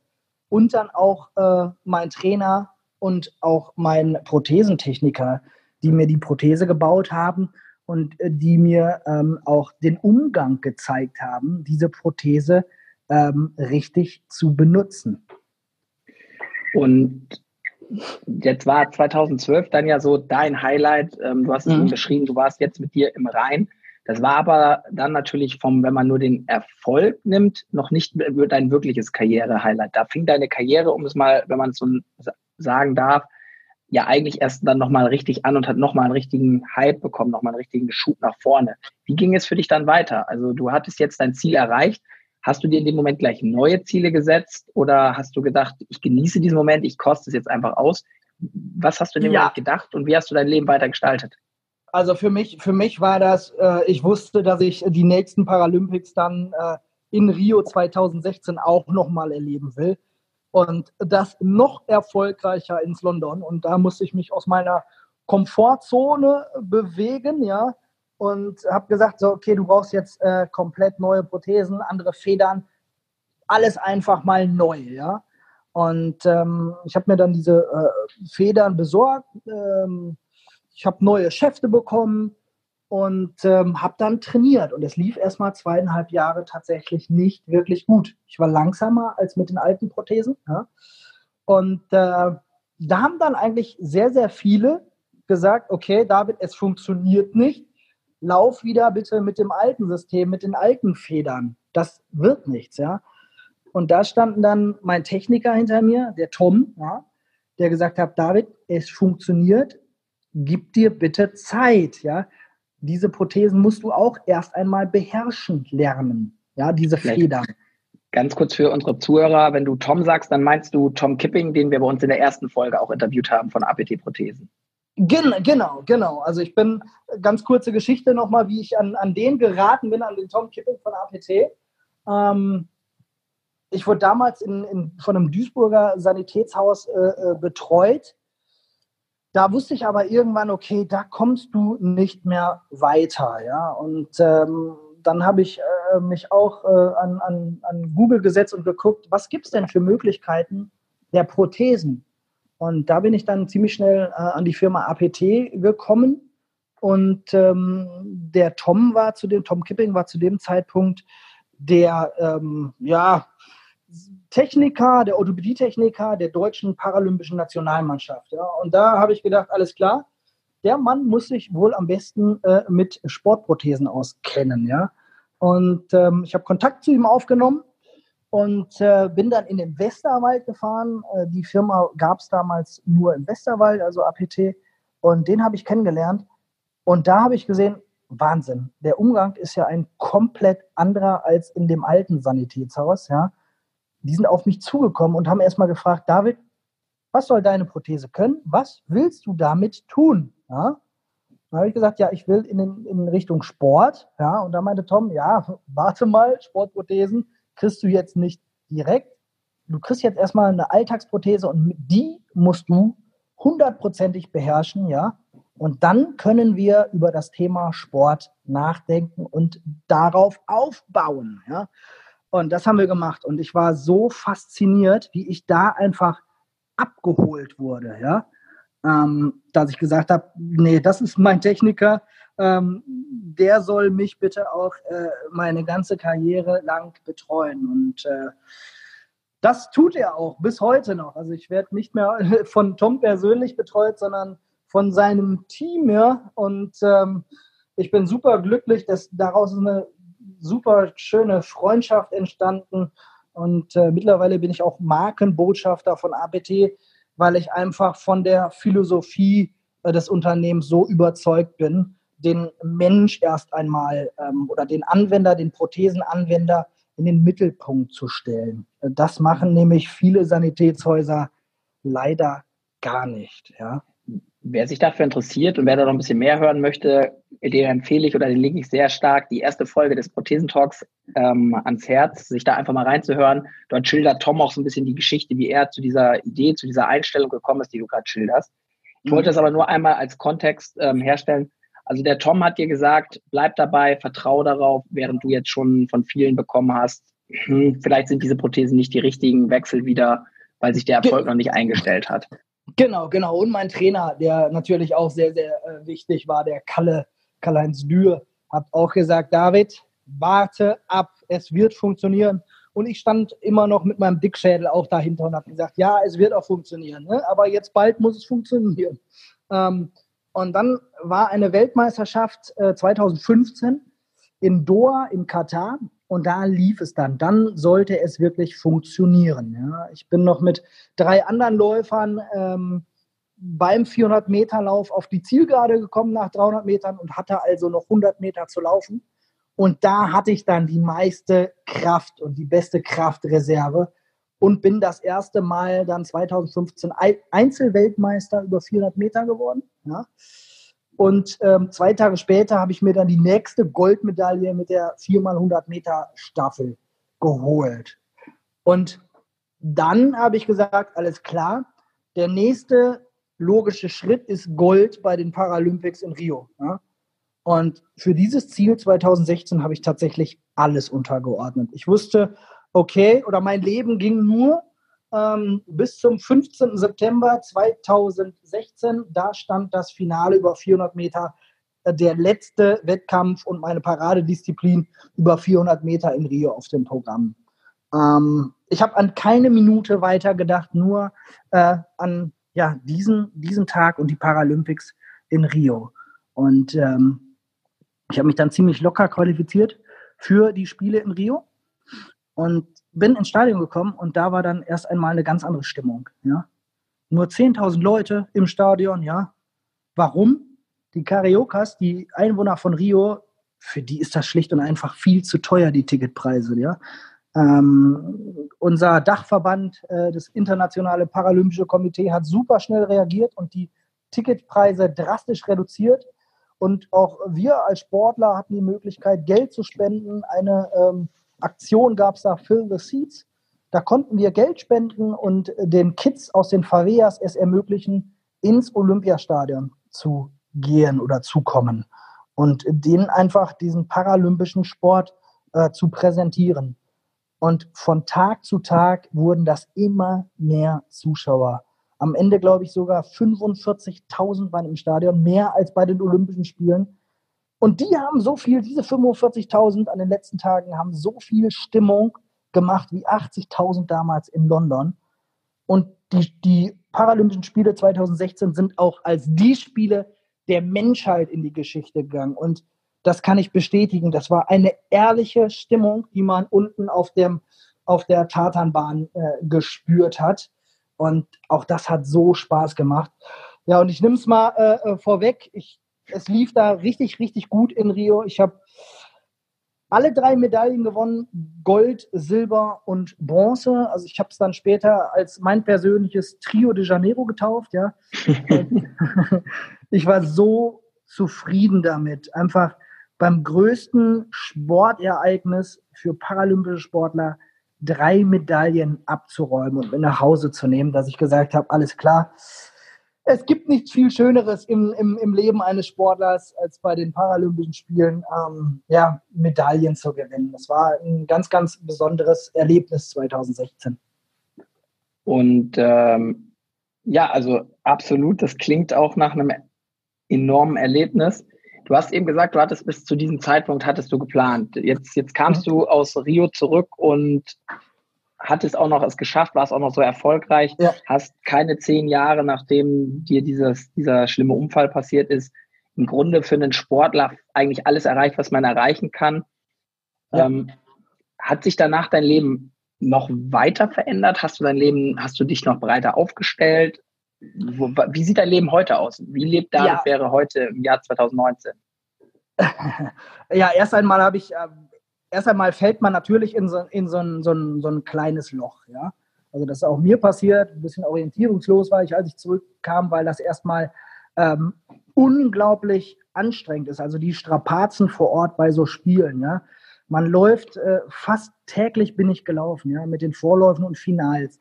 Und dann auch äh, mein Trainer und auch mein Prothesentechniker, die mir die Prothese gebaut haben und äh, die mir ähm, auch den Umgang gezeigt haben, diese Prothese ähm, richtig zu benutzen. Und Jetzt war 2012 dann ja so dein Highlight. Ähm, du hast es mhm. geschrieben, du warst jetzt mit dir im Rhein. Das war aber dann natürlich vom, wenn man nur den Erfolg nimmt, noch nicht dein wirkliches Karriere-Highlight. Da fing deine Karriere, um es mal, wenn man es so sagen darf, ja eigentlich erst dann nochmal richtig an und hat nochmal einen richtigen Hype bekommen, nochmal einen richtigen Schub nach vorne. Wie ging es für dich dann weiter? Also du hattest jetzt dein Ziel erreicht. Hast du dir in dem Moment gleich neue Ziele gesetzt oder hast du gedacht, ich genieße diesen Moment, ich koste es jetzt einfach aus? Was hast du in dem ja. Moment gedacht und wie hast du dein Leben weiter gestaltet? Also für mich, für mich war das, äh, ich wusste, dass ich die nächsten Paralympics dann äh, in Rio 2016 auch nochmal erleben will und das noch erfolgreicher ins London. Und da musste ich mich aus meiner Komfortzone bewegen, ja, und habe gesagt, so, okay, du brauchst jetzt äh, komplett neue Prothesen, andere Federn, alles einfach mal neu, ja. Und ähm, ich habe mir dann diese äh, Federn besorgt, ähm, ich habe neue Schäfte bekommen, und ähm, habe dann trainiert. Und es lief erstmal zweieinhalb Jahre tatsächlich nicht wirklich gut. Ich war langsamer als mit den alten Prothesen. Ja? Und äh, da haben dann eigentlich sehr, sehr viele gesagt, okay, David, es funktioniert nicht. Lauf wieder bitte mit dem alten System, mit den alten Federn. Das wird nichts, ja. Und da standen dann mein Techniker hinter mir, der Tom, ja, der gesagt hat, David, es funktioniert, gib dir bitte Zeit, ja diese Prothesen musst du auch erst einmal beherrschen lernen. Ja, diese Federn. Ganz kurz für unsere Zuhörer, wenn du Tom sagst, dann meinst du Tom Kipping, den wir bei uns in der ersten Folge auch interviewt haben von APT-Prothesen. Gen genau, genau. Also ich bin, ganz kurze Geschichte nochmal, wie ich an, an den geraten bin, an den Tom Kipping von APT. Ähm, ich wurde damals in, in, von einem Duisburger Sanitätshaus äh, äh betreut da wusste ich aber irgendwann, okay, da kommst du nicht mehr weiter, ja. Und ähm, dann habe ich äh, mich auch äh, an, an, an Google gesetzt und geguckt, was gibt es denn für Möglichkeiten der Prothesen? Und da bin ich dann ziemlich schnell äh, an die Firma APT gekommen. Und ähm, der Tom war zu dem, Tom Kipping war zu dem Zeitpunkt der, ähm, ja, Techniker, der Orthopädietechniker der deutschen paralympischen Nationalmannschaft. Ja. Und da habe ich gedacht, alles klar, der Mann muss sich wohl am besten äh, mit Sportprothesen auskennen. Ja. Und ähm, ich habe Kontakt zu ihm aufgenommen und äh, bin dann in den Westerwald gefahren. Äh, die Firma gab es damals nur im Westerwald, also APT. Und den habe ich kennengelernt. Und da habe ich gesehen, Wahnsinn. Der Umgang ist ja ein komplett anderer als in dem alten Sanitätshaus. Ja die sind auf mich zugekommen und haben erstmal gefragt, David, was soll deine Prothese können? Was willst du damit tun? Ja? Dann habe ich gesagt, ja, ich will in, in Richtung Sport. Ja, und da meinte Tom, ja, warte mal, Sportprothesen kriegst du jetzt nicht direkt. Du kriegst jetzt erstmal eine Alltagsprothese und die musst du hundertprozentig beherrschen, ja. Und dann können wir über das Thema Sport nachdenken und darauf aufbauen, ja. Und das haben wir gemacht. Und ich war so fasziniert, wie ich da einfach abgeholt wurde, ja. Ähm, dass ich gesagt habe, nee, das ist mein Techniker, ähm, der soll mich bitte auch äh, meine ganze Karriere lang betreuen. Und äh, das tut er auch bis heute noch. Also ich werde nicht mehr [laughs] von Tom persönlich betreut, sondern von seinem Team, ja. Und ähm, ich bin super glücklich, dass daraus eine super schöne Freundschaft entstanden. Und äh, mittlerweile bin ich auch Markenbotschafter von APT, weil ich einfach von der Philosophie äh, des Unternehmens so überzeugt bin, den Mensch erst einmal ähm, oder den Anwender, den Prothesenanwender in den Mittelpunkt zu stellen. Das machen nämlich viele Sanitätshäuser leider gar nicht. Ja. Wer sich dafür interessiert und wer da noch ein bisschen mehr hören möchte, den empfehle ich oder den lege ich sehr stark, die erste Folge des Prothesentalks ähm, ans Herz, sich da einfach mal reinzuhören. Dort schildert Tom auch so ein bisschen die Geschichte, wie er zu dieser Idee, zu dieser Einstellung gekommen ist, die du gerade schilderst. Ich wollte das aber nur einmal als Kontext ähm, herstellen. Also der Tom hat dir gesagt, bleib dabei, vertraue darauf, während du jetzt schon von vielen bekommen hast, hm, vielleicht sind diese Prothesen nicht die richtigen, wechsel wieder, weil sich der Erfolg noch nicht eingestellt hat. Genau, genau. Und mein Trainer, der natürlich auch sehr, sehr äh, wichtig war, der Kalle, Karl-Heinz Dürr, hat auch gesagt, David, warte ab, es wird funktionieren. Und ich stand immer noch mit meinem Dickschädel auch dahinter und habe gesagt, ja, es wird auch funktionieren. Ne? Aber jetzt bald muss es funktionieren. Ähm, und dann war eine Weltmeisterschaft äh, 2015 in Doha in Katar und da lief es dann. Dann sollte es wirklich funktionieren. Ja. Ich bin noch mit drei anderen Läufern ähm, beim 400-Meter-Lauf auf die Zielgerade gekommen nach 300 Metern und hatte also noch 100 Meter zu laufen. Und da hatte ich dann die meiste Kraft und die beste Kraftreserve und bin das erste Mal dann 2015 Einzelweltmeister über 400 Meter geworden. Ja. Und ähm, zwei Tage später habe ich mir dann die nächste Goldmedaille mit der 4x100 Meter Staffel geholt. Und dann habe ich gesagt, alles klar, der nächste logische Schritt ist Gold bei den Paralympics in Rio. Ja? Und für dieses Ziel 2016 habe ich tatsächlich alles untergeordnet. Ich wusste, okay, oder mein Leben ging nur ähm, bis zum 15. September 2016. Da stand das Finale über 400 Meter, äh, der letzte Wettkampf und meine Paradedisziplin über 400 Meter in Rio auf dem Programm. Ähm, ich habe an keine Minute weiter gedacht, nur äh, an ja, diesen, diesen Tag und die Paralympics in Rio. Und ähm, ich habe mich dann ziemlich locker qualifiziert für die Spiele in Rio und bin ins Stadion gekommen und da war dann erst einmal eine ganz andere Stimmung. Ja? Nur 10.000 Leute im Stadion, ja. Warum? Die Cariocas, die Einwohner von Rio, für die ist das schlicht und einfach viel zu teuer, die Ticketpreise, ja. Ähm, unser Dachverband, äh, das Internationale Paralympische Komitee, hat super schnell reagiert und die Ticketpreise drastisch reduziert. Und auch wir als Sportler hatten die Möglichkeit, Geld zu spenden, eine ähm, Aktion gab es da, Fill the Seats. Da konnten wir Geld spenden und den Kids aus den Favelas es ermöglichen, ins Olympiastadion zu gehen oder zu kommen und denen einfach diesen paralympischen Sport äh, zu präsentieren. Und von Tag zu Tag wurden das immer mehr Zuschauer. Am Ende, glaube ich, sogar 45.000 waren im Stadion, mehr als bei den Olympischen Spielen. Und die haben so viel, diese 45.000 an den letzten Tagen haben so viel Stimmung gemacht wie 80.000 damals in London. Und die, die Paralympischen Spiele 2016 sind auch als die Spiele der Menschheit in die Geschichte gegangen. Und das kann ich bestätigen. Das war eine ehrliche Stimmung, die man unten auf, dem, auf der Tatanbahn äh, gespürt hat. Und auch das hat so Spaß gemacht. Ja, und ich nehme es mal äh, äh, vorweg. Ich es lief da richtig, richtig gut in Rio. Ich habe alle drei Medaillen gewonnen, Gold, Silber und Bronze. Also ich habe es dann später als mein persönliches Trio de Janeiro getauft. Ja, [laughs] ich war so zufrieden damit, einfach beim größten Sportereignis für paralympische Sportler drei Medaillen abzuräumen und mit nach Hause zu nehmen, dass ich gesagt habe, alles klar, es gibt nichts viel Schöneres im, im, im Leben eines Sportlers, als bei den Paralympischen Spielen ähm, ja, Medaillen zu gewinnen. Das war ein ganz, ganz besonderes Erlebnis 2016. Und ähm, ja, also absolut, das klingt auch nach einem enormen Erlebnis. Du hast eben gesagt, du hattest bis zu diesem Zeitpunkt hattest du geplant. Jetzt, jetzt kamst mhm. du aus Rio zurück und hattest auch noch es geschafft, warst auch noch so erfolgreich, ja. hast keine zehn Jahre, nachdem dir dieses, dieser schlimme Unfall passiert ist, im Grunde für einen Sportler eigentlich alles erreicht, was man erreichen kann. Ja. Ähm, hat sich danach dein Leben noch weiter verändert? Hast du dein Leben, hast du dich noch breiter aufgestellt? Wo, wie sieht dein Leben heute aus? Wie lebt David ja. wäre heute im Jahr 2019? [laughs] Ja, erst einmal habe ich ähm, erst einmal fällt man natürlich in so, in so, ein, so, ein, so ein kleines Loch. Ja? Also das ist auch mir passiert, ein bisschen orientierungslos war ich, als ich zurückkam, weil das erstmal ähm, unglaublich anstrengend ist. Also die Strapazen vor Ort bei so Spielen. Ja? Man läuft, äh, fast täglich bin ich gelaufen, ja, mit den Vorläufen und Finals.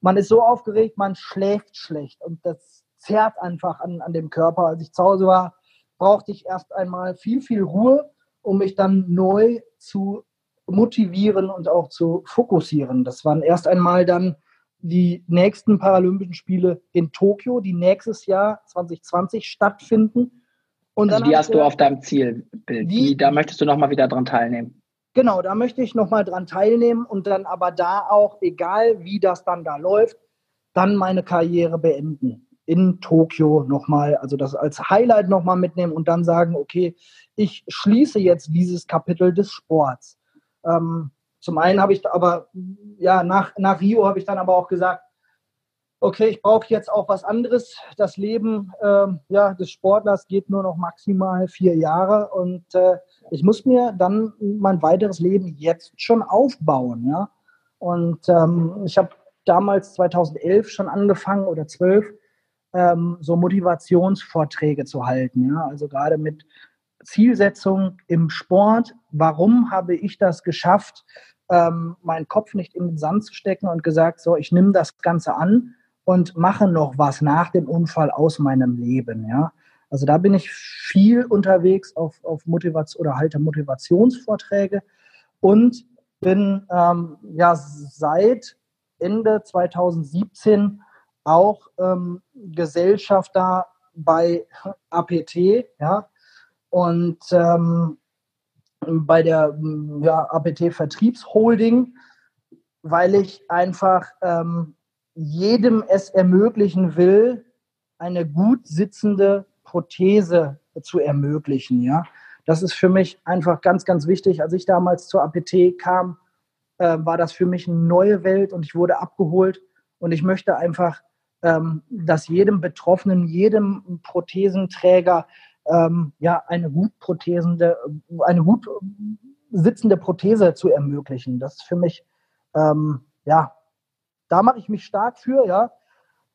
Man ist so aufgeregt, man schläft schlecht und das zerrt einfach an, an dem Körper. Als ich zu Hause war, brauchte ich erst einmal viel, viel Ruhe um mich dann neu zu motivieren und auch zu fokussieren. Das waren erst einmal dann die nächsten Paralympischen Spiele in Tokio, die nächstes Jahr 2020 stattfinden. Und also die hast du auf deinem Zielbild. Die, die, da möchtest du nochmal wieder dran teilnehmen. genau, da möchte ich nochmal dran teilnehmen und dann aber da auch, egal wie das dann da läuft, dann meine Karriere beenden. In Tokio nochmal, also das als Highlight nochmal mitnehmen und dann sagen, okay, ich schließe jetzt dieses Kapitel des Sports. Ähm, zum einen habe ich aber, ja, nach, nach Rio habe ich dann aber auch gesagt, okay, ich brauche jetzt auch was anderes. Das Leben äh, ja, des Sportlers geht nur noch maximal vier Jahre und äh, ich muss mir dann mein weiteres Leben jetzt schon aufbauen. Ja? Und ähm, ich habe damals 2011 schon angefangen oder 12 ähm, so Motivationsvorträge zu halten. Ja? Also gerade mit Zielsetzung im Sport. Warum habe ich das geschafft, ähm, meinen Kopf nicht in den Sand zu stecken und gesagt, so, ich nehme das Ganze an und mache noch was nach dem Unfall aus meinem Leben. Ja? Also da bin ich viel unterwegs auf, auf Motivation oder halte Motivationsvorträge und bin ähm, ja seit Ende 2017 auch ähm, Gesellschafter bei APT, ja, und ähm, bei der ja, APT Vertriebsholding, weil ich einfach ähm, jedem es ermöglichen will, eine gut sitzende Prothese zu ermöglichen. Ja, das ist für mich einfach ganz, ganz wichtig. Als ich damals zur APT kam, äh, war das für mich eine neue Welt und ich wurde abgeholt. Und ich möchte einfach, dass jedem Betroffenen, jedem Prothesenträger ähm, ja eine gut prothesende, eine gut sitzende Prothese zu ermöglichen. Das ist für mich ähm, ja da mache ich mich stark für, ja.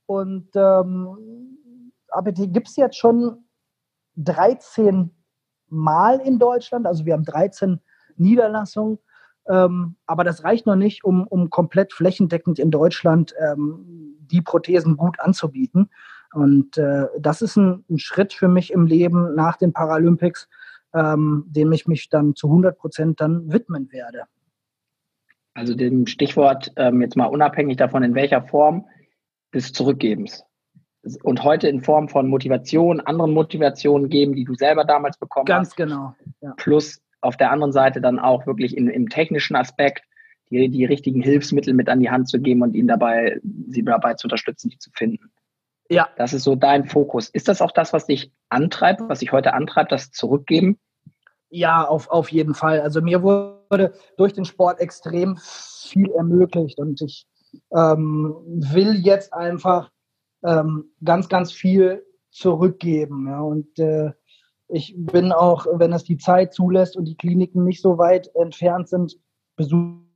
Und ähm, APT gibt es jetzt schon 13 Mal in Deutschland. Also wir haben 13 Niederlassungen. Ähm, aber das reicht noch nicht, um, um komplett flächendeckend in Deutschland ähm, die Prothesen gut anzubieten. Und äh, das ist ein, ein, Schritt für mich im Leben nach den Paralympics, ähm, dem ich mich dann zu 100 Prozent dann widmen werde. Also dem Stichwort ähm, jetzt mal unabhängig davon, in welcher Form des Zurückgebens. Und heute in Form von Motivation, anderen Motivationen geben, die du selber damals bekommen Ganz hast. Ganz genau. Ja. Plus auf der anderen Seite dann auch wirklich in, im technischen Aspekt die, die richtigen Hilfsmittel mit an die Hand zu geben und ihnen dabei, sie dabei zu unterstützen, die zu finden. Ja. Das ist so dein Fokus. Ist das auch das, was dich antreibt, was dich heute antreibt, das Zurückgeben? Ja, auf, auf jeden Fall. Also mir wurde durch den Sport extrem viel ermöglicht und ich ähm, will jetzt einfach ähm, ganz, ganz viel zurückgeben. Ja. Und äh, ich bin auch, wenn es die Zeit zulässt und die Kliniken nicht so weit entfernt sind, besuche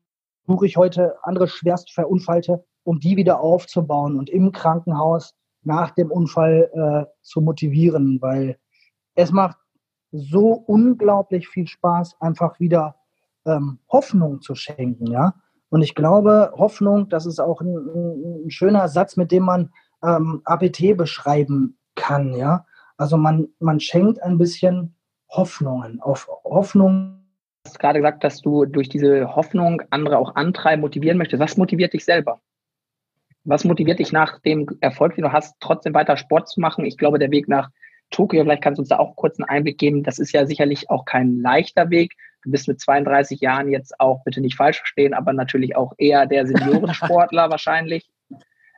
ich heute andere schwerst Verunfallte, um die wieder aufzubauen und im Krankenhaus nach dem Unfall äh, zu motivieren, weil es macht so unglaublich viel Spaß, einfach wieder ähm, Hoffnung zu schenken, ja. Und ich glaube, Hoffnung, das ist auch ein, ein schöner Satz, mit dem man ähm, APT beschreiben kann, ja. Also man, man schenkt ein bisschen Hoffnungen, auf Hoffnung. Du hast gerade gesagt, dass du durch diese Hoffnung andere auch antreiben, motivieren möchtest. Was motiviert dich selber? Was motiviert dich nach dem Erfolg, den du hast, trotzdem weiter Sport zu machen? Ich glaube, der Weg nach Tokio, vielleicht kannst du uns da auch kurz einen Einblick geben. Das ist ja sicherlich auch kein leichter Weg. Du bist mit 32 Jahren jetzt auch, bitte nicht falsch verstehen, aber natürlich auch eher der Seniorensportler [laughs] wahrscheinlich.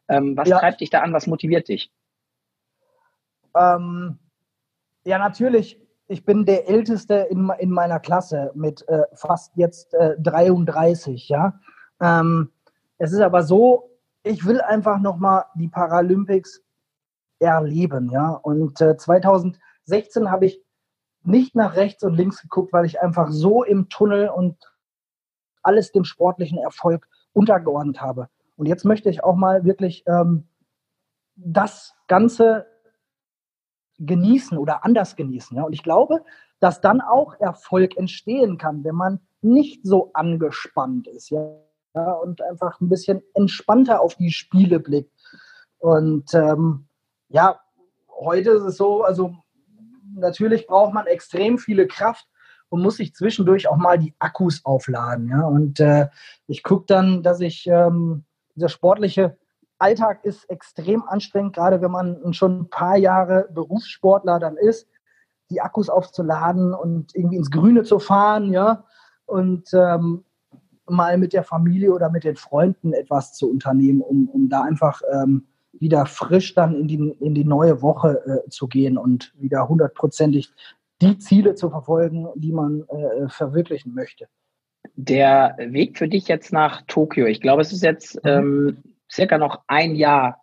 Ähm, was ja. treibt dich da an? Was motiviert dich? Ähm, ja, natürlich. Ich bin der Älteste in, in meiner Klasse mit äh, fast jetzt äh, 33. Ja, ähm, es ist aber so, ich will einfach nochmal die Paralympics erleben. Ja? Und äh, 2016 habe ich nicht nach rechts und links geguckt, weil ich einfach so im Tunnel und alles dem sportlichen Erfolg untergeordnet habe. Und jetzt möchte ich auch mal wirklich ähm, das Ganze genießen oder anders genießen. Ja? Und ich glaube, dass dann auch Erfolg entstehen kann, wenn man nicht so angespannt ist ja? ja und einfach ein bisschen entspannter auf die Spiele blickt. Und ähm, ja, heute ist es so, also natürlich braucht man extrem viele Kraft und muss sich zwischendurch auch mal die Akkus aufladen. Ja? Und äh, ich gucke dann, dass ich, ähm, dieser sportliche Alltag ist extrem anstrengend, gerade wenn man schon ein paar Jahre Berufssportler dann ist, die Akkus aufzuladen und irgendwie ins Grüne zu fahren, ja. und ähm, mal mit der Familie oder mit den Freunden etwas zu unternehmen, um, um da einfach ähm, wieder frisch dann in die, in die neue Woche äh, zu gehen und wieder hundertprozentig die Ziele zu verfolgen, die man äh, verwirklichen möchte. Der Weg für dich jetzt nach Tokio, ich glaube, es ist jetzt mhm. ähm, circa noch ein Jahr.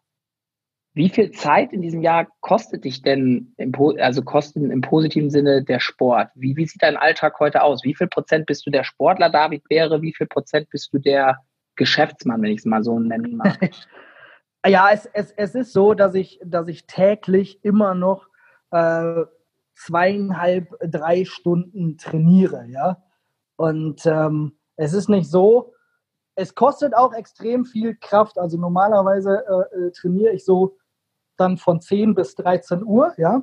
Wie viel Zeit in diesem Jahr kostet dich denn, im, also kosten im positiven Sinne der Sport? Wie, wie sieht dein Alltag heute aus? Wie viel Prozent bist du der Sportler David Beere? Wie viel Prozent bist du der Geschäftsmann, wenn ich es mal so nennen mag? [laughs] ja, es, es, es ist so, dass ich, dass ich täglich immer noch äh, zweieinhalb, drei Stunden trainiere, ja. Und ähm, es ist nicht so, es kostet auch extrem viel Kraft. Also normalerweise äh, äh trainiere ich so dann von 10 bis 13 Uhr, ja.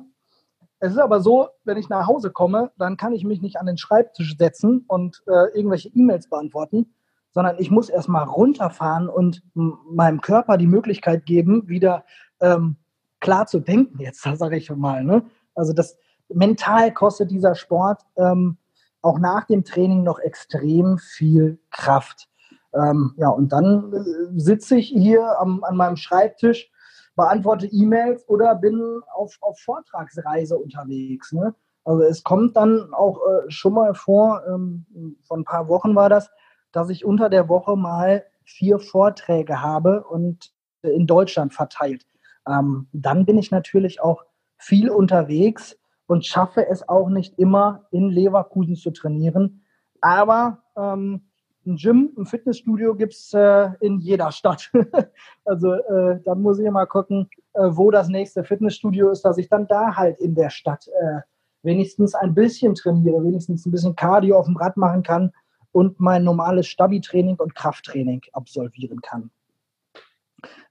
Es ist aber so, wenn ich nach Hause komme, dann kann ich mich nicht an den Schreibtisch setzen und äh, irgendwelche E-Mails beantworten, sondern ich muss erstmal runterfahren und meinem Körper die Möglichkeit geben, wieder ähm, klar zu denken, jetzt [laughs] sage ich mal. Ne? Also das mental kostet dieser Sport ähm, auch nach dem Training noch extrem viel Kraft. Ähm, ja, und dann äh, sitze ich hier am, an meinem Schreibtisch, beantworte E-Mails oder bin auf, auf Vortragsreise unterwegs. Ne? Also es kommt dann auch äh, schon mal vor, ähm, vor ein paar Wochen war das, dass ich unter der Woche mal vier Vorträge habe und in Deutschland verteilt. Ähm, dann bin ich natürlich auch viel unterwegs und schaffe es auch nicht immer in Leverkusen zu trainieren. Aber ähm, ein Gym, ein Fitnessstudio gibt es äh, in jeder Stadt. [laughs] also äh, dann muss ich mal gucken, äh, wo das nächste Fitnessstudio ist, dass ich dann da halt in der Stadt äh, wenigstens ein bisschen trainiere, wenigstens ein bisschen Cardio auf dem Rad machen kann und mein normales Stabi-Training und Krafttraining absolvieren kann.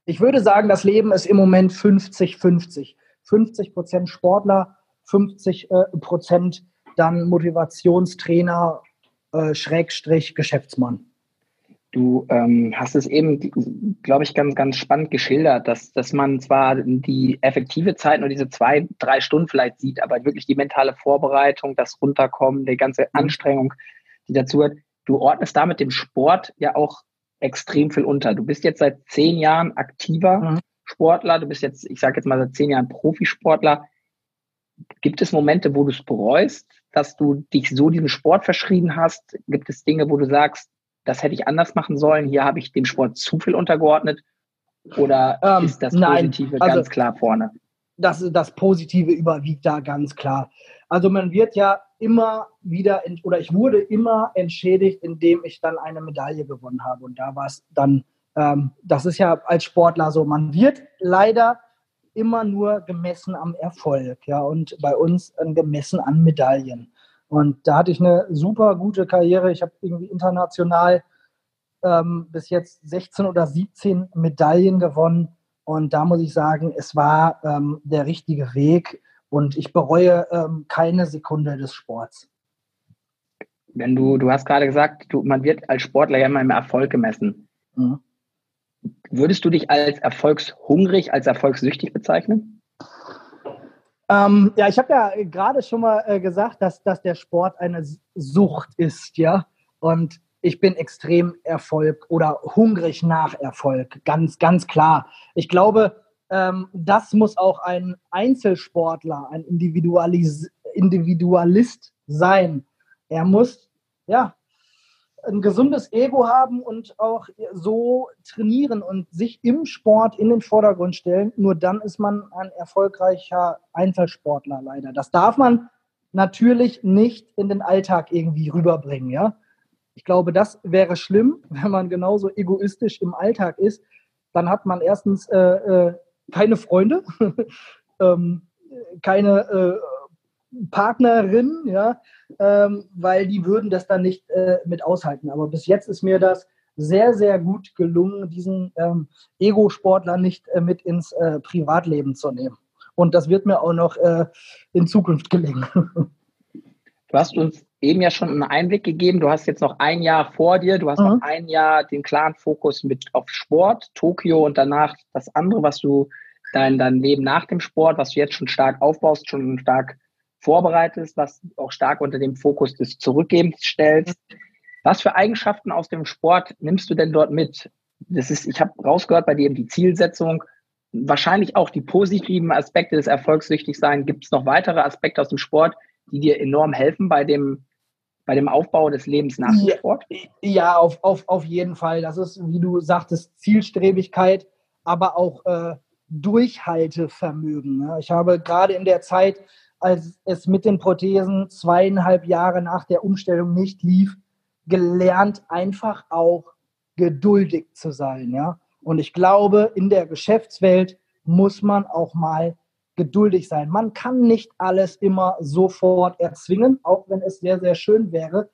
Ich würde sagen, das Leben ist im Moment 50-50. 50 Prozent Sportler, 50 äh, Prozent dann Motivationstrainer, äh, Schrägstrich Geschäftsmann. Du ähm, hast es eben, glaube ich, ganz, ganz spannend geschildert, dass, dass man zwar die effektive Zeit nur diese zwei, drei Stunden vielleicht sieht, aber wirklich die mentale Vorbereitung, das Runterkommen, die ganze mhm. Anstrengung, die dazu hat. Du ordnest damit dem Sport ja auch extrem viel unter. Du bist jetzt seit zehn Jahren aktiver mhm. Sportler, du bist jetzt, ich sage jetzt mal seit zehn Jahren Profisportler. Gibt es Momente, wo du es bereust, dass du dich so diesem Sport verschrieben hast? Gibt es Dinge, wo du sagst, das hätte ich anders machen sollen, hier habe ich dem Sport zu viel untergeordnet? Oder ähm, ist das Positive nein, also, ganz klar vorne? Das, das Positive überwiegt da ganz klar. Also man wird ja immer wieder, oder ich wurde immer entschädigt, indem ich dann eine Medaille gewonnen habe. Und da war es dann, ähm, das ist ja als Sportler so, man wird leider immer nur gemessen am Erfolg, ja, und bei uns gemessen an Medaillen. Und da hatte ich eine super gute Karriere. Ich habe irgendwie international ähm, bis jetzt 16 oder 17 Medaillen gewonnen. Und da muss ich sagen, es war ähm, der richtige Weg und ich bereue ähm, keine Sekunde des Sports. Wenn du, du hast gerade gesagt, du, man wird als Sportler ja immer im Erfolg gemessen. Mhm. Würdest du dich als erfolgshungrig, als erfolgssüchtig bezeichnen? Ähm, ja, ich habe ja gerade schon mal äh, gesagt, dass, dass der Sport eine Sucht ist, ja. Und ich bin extrem Erfolg oder hungrig nach Erfolg, ganz, ganz klar. Ich glaube, ähm, das muss auch ein Einzelsportler, ein Individualis Individualist sein. Er muss, ja, ein gesundes Ego haben und auch so trainieren und sich im Sport in den Vordergrund stellen. Nur dann ist man ein erfolgreicher Einzelsportler leider. Das darf man natürlich nicht in den Alltag irgendwie rüberbringen, ja. Ich glaube, das wäre schlimm, [laughs] wenn man genauso egoistisch im Alltag ist. Dann hat man erstens äh, äh, keine Freunde, [laughs] ähm, keine äh, Partnerin, ja, ähm, weil die würden das dann nicht äh, mit aushalten. Aber bis jetzt ist mir das sehr, sehr gut gelungen, diesen ähm, Ego-Sportler nicht äh, mit ins äh, Privatleben zu nehmen. Und das wird mir auch noch äh, in Zukunft gelingen. Du hast uns eben ja schon einen Einblick gegeben. Du hast jetzt noch ein Jahr vor dir. Du hast mhm. noch ein Jahr den klaren Fokus mit auf Sport, Tokio und danach das andere, was du dein, dein Leben nach dem Sport, was du jetzt schon stark aufbaust, schon stark vorbereitest, was auch stark unter dem Fokus des Zurückgebens stellst. Was für Eigenschaften aus dem Sport nimmst du denn dort mit? Das ist, ich habe rausgehört bei dir die Zielsetzung, wahrscheinlich auch die positiven Aspekte des Erfolgssüchtigseins. Gibt es noch weitere Aspekte aus dem Sport, die dir enorm helfen bei dem, bei dem Aufbau des Lebens nach dem Sport? Ja, auf, auf, auf jeden Fall. Das ist, wie du sagtest, Zielstrebigkeit, aber auch äh, Durchhaltevermögen. Ich habe gerade in der Zeit, als es mit den Prothesen zweieinhalb Jahre nach der Umstellung nicht lief, gelernt, einfach auch geduldig zu sein. Ja? Und ich glaube, in der Geschäftswelt muss man auch mal geduldig sein. Man kann nicht alles immer sofort erzwingen, auch wenn es sehr, sehr schön wäre.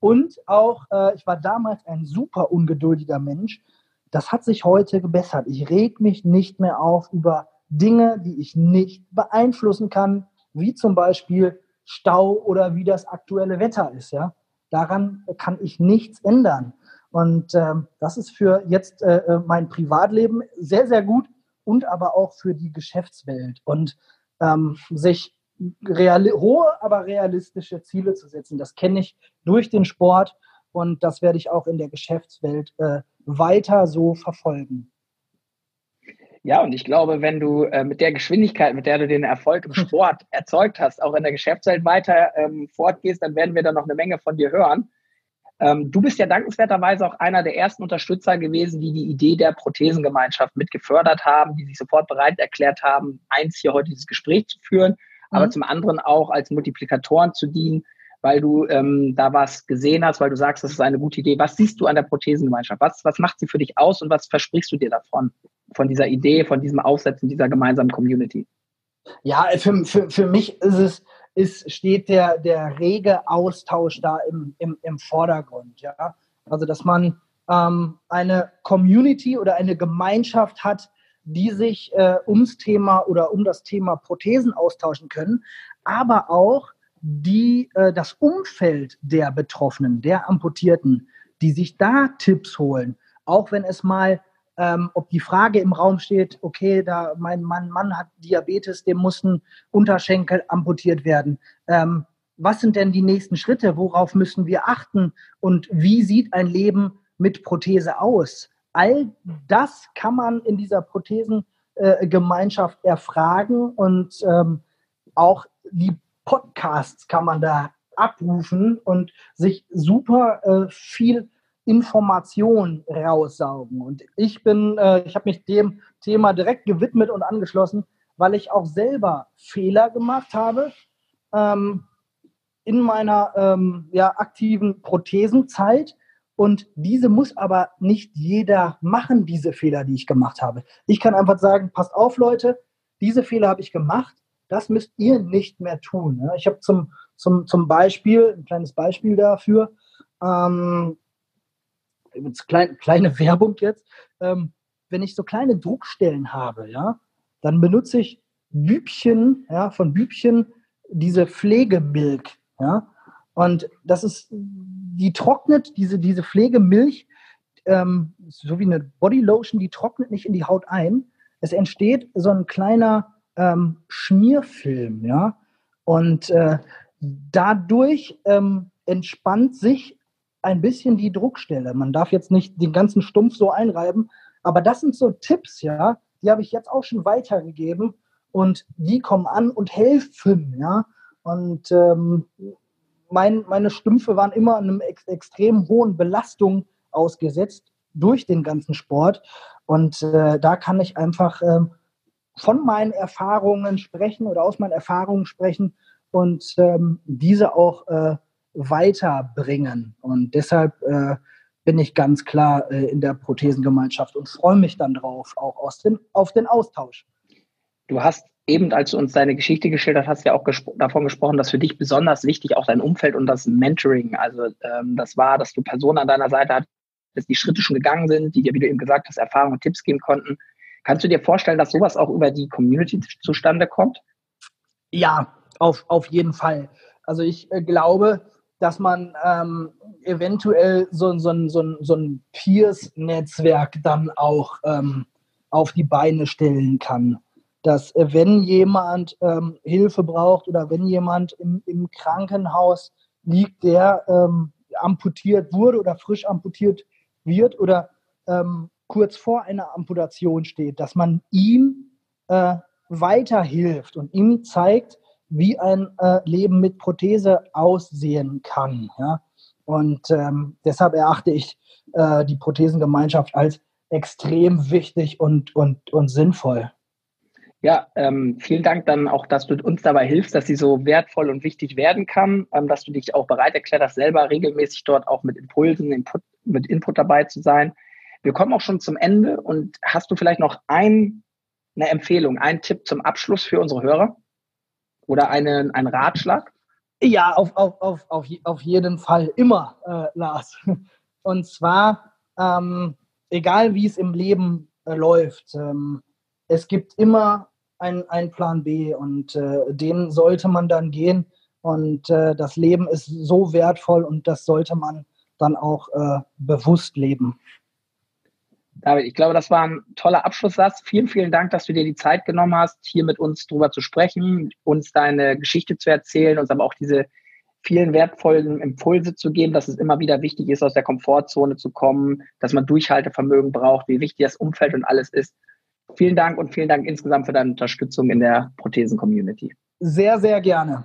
Und auch, äh, ich war damals ein super ungeduldiger Mensch. Das hat sich heute gebessert. Ich reg mich nicht mehr auf über Dinge, die ich nicht beeinflussen kann, wie zum Beispiel Stau oder wie das aktuelle Wetter ist. Ja? Daran kann ich nichts ändern. Und ähm, das ist für jetzt äh, äh, mein Privatleben sehr, sehr gut und aber auch für die Geschäftswelt. Und ähm, sich hohe, aber realistische Ziele zu setzen, das kenne ich durch den Sport und das werde ich auch in der Geschäftswelt äh, weiter so verfolgen. Ja, und ich glaube, wenn du äh, mit der Geschwindigkeit, mit der du den Erfolg im Sport erzeugt hast, auch in der Geschäftswelt weiter ähm, fortgehst, dann werden wir da noch eine Menge von dir hören. Ähm, du bist ja dankenswerterweise auch einer der ersten Unterstützer gewesen, die die Idee der Prothesengemeinschaft mit gefördert haben, die sich sofort bereit erklärt haben, eins hier heute dieses Gespräch zu führen, mhm. aber zum anderen auch als Multiplikatoren zu dienen, weil du ähm, da was gesehen hast, weil du sagst, das ist eine gute Idee. Was siehst du an der Prothesengemeinschaft? Was, was macht sie für dich aus und was versprichst du dir davon, von dieser Idee, von diesem Aufsetzen dieser gemeinsamen Community? Ja, für, für, für mich ist es, ist, steht der, der rege Austausch da im, im, im Vordergrund. Ja? Also, dass man ähm, eine Community oder eine Gemeinschaft hat, die sich äh, ums Thema oder um das Thema Prothesen austauschen können, aber auch die äh, das Umfeld der Betroffenen, der Amputierten, die sich da Tipps holen, auch wenn es mal ähm, ob die Frage im Raum steht, okay, da mein Mann, Mann hat Diabetes, dem muss ein Unterschenkel amputiert werden. Ähm, was sind denn die nächsten Schritte? Worauf müssen wir achten? Und wie sieht ein Leben mit Prothese aus? All das kann man in dieser Prothesengemeinschaft äh, erfragen und ähm, auch die Podcasts kann man da abrufen und sich super äh, viel Information raussaugen. Und ich bin, äh, ich habe mich dem Thema direkt gewidmet und angeschlossen, weil ich auch selber Fehler gemacht habe ähm, in meiner ähm, ja, aktiven Prothesenzeit. Und diese muss aber nicht jeder machen, diese Fehler, die ich gemacht habe. Ich kann einfach sagen, passt auf, Leute, diese Fehler habe ich gemacht, das müsst ihr nicht mehr tun. Ich habe zum, zum, zum Beispiel, ein kleines Beispiel dafür, ähm, klein, kleine [laughs] Werbung jetzt, ähm, wenn ich so kleine Druckstellen habe, ja, dann benutze ich Bübchen, ja, von Bübchen diese Pflegemilch, ja, und das ist, die trocknet, diese, diese Pflegemilch, ähm, so wie eine Bodylotion, die trocknet nicht in die Haut ein. Es entsteht so ein kleiner ähm, Schmierfilm, ja, und äh, dadurch ähm, entspannt sich ein bisschen die Druckstelle. Man darf jetzt nicht den ganzen Stumpf so einreiben, aber das sind so Tipps, ja, die habe ich jetzt auch schon weitergegeben und die kommen an und helfen, ja. Und ähm, mein, meine Stümpfe waren immer einem ex extrem hohen Belastung ausgesetzt durch den ganzen Sport. Und äh, da kann ich einfach äh, von meinen Erfahrungen sprechen oder aus meinen Erfahrungen sprechen und ähm, diese auch äh, weiterbringen. Und deshalb äh, bin ich ganz klar äh, in der Prothesengemeinschaft und freue mich dann drauf, auch aus den, auf den Austausch. Du hast eben, als du uns deine Geschichte geschildert hast, ja auch gespro davon gesprochen, dass für dich besonders wichtig auch dein Umfeld und das Mentoring, also ähm, das war, dass du Personen an deiner Seite hattest, die Schritte schon gegangen sind, die dir, wie du eben gesagt hast, Erfahrungen und Tipps geben konnten. Kannst du dir vorstellen, dass sowas auch über die Community zustande kommt? Ja, auf, auf jeden Fall. Also ich äh, glaube, dass man ähm, eventuell so, so, so, so ein Peers-Netzwerk dann auch ähm, auf die Beine stellen kann. Dass äh, wenn jemand ähm, Hilfe braucht oder wenn jemand im, im Krankenhaus liegt, der ähm, amputiert wurde oder frisch amputiert wird oder ähm, kurz vor einer Amputation steht, dass man ihm äh, weiterhilft und ihm zeigt, wie ein äh, Leben mit Prothese aussehen kann. Ja? Und ähm, deshalb erachte ich äh, die Prothesengemeinschaft als extrem wichtig und, und, und sinnvoll. Ja, ähm, vielen Dank dann auch, dass du uns dabei hilfst, dass sie so wertvoll und wichtig werden kann, ähm, dass du dich auch bereit erklärt hast, selber regelmäßig dort auch mit Impulsen, Input, mit Input dabei zu sein. Wir kommen auch schon zum Ende und hast du vielleicht noch ein, eine Empfehlung, einen Tipp zum Abschluss für unsere Hörer oder einen, einen Ratschlag? Ja, auf, auf, auf, auf, auf jeden Fall immer, äh, Lars. [laughs] Und zwar, ähm, egal wie es im Leben äh, läuft, ähm, es gibt immer einen Plan B und äh, den sollte man dann gehen. Und äh, das Leben ist so wertvoll und das sollte man dann auch äh, bewusst leben. David, ich glaube, das war ein toller Abschlusssatz. Vielen, vielen Dank, dass du dir die Zeit genommen hast, hier mit uns drüber zu sprechen, uns deine Geschichte zu erzählen, uns aber auch diese vielen wertvollen Impulse zu geben, dass es immer wieder wichtig ist, aus der Komfortzone zu kommen, dass man Durchhaltevermögen braucht, wie wichtig das Umfeld und alles ist. Vielen Dank und vielen Dank insgesamt für deine Unterstützung in der Prothesen-Community. Sehr, sehr gerne.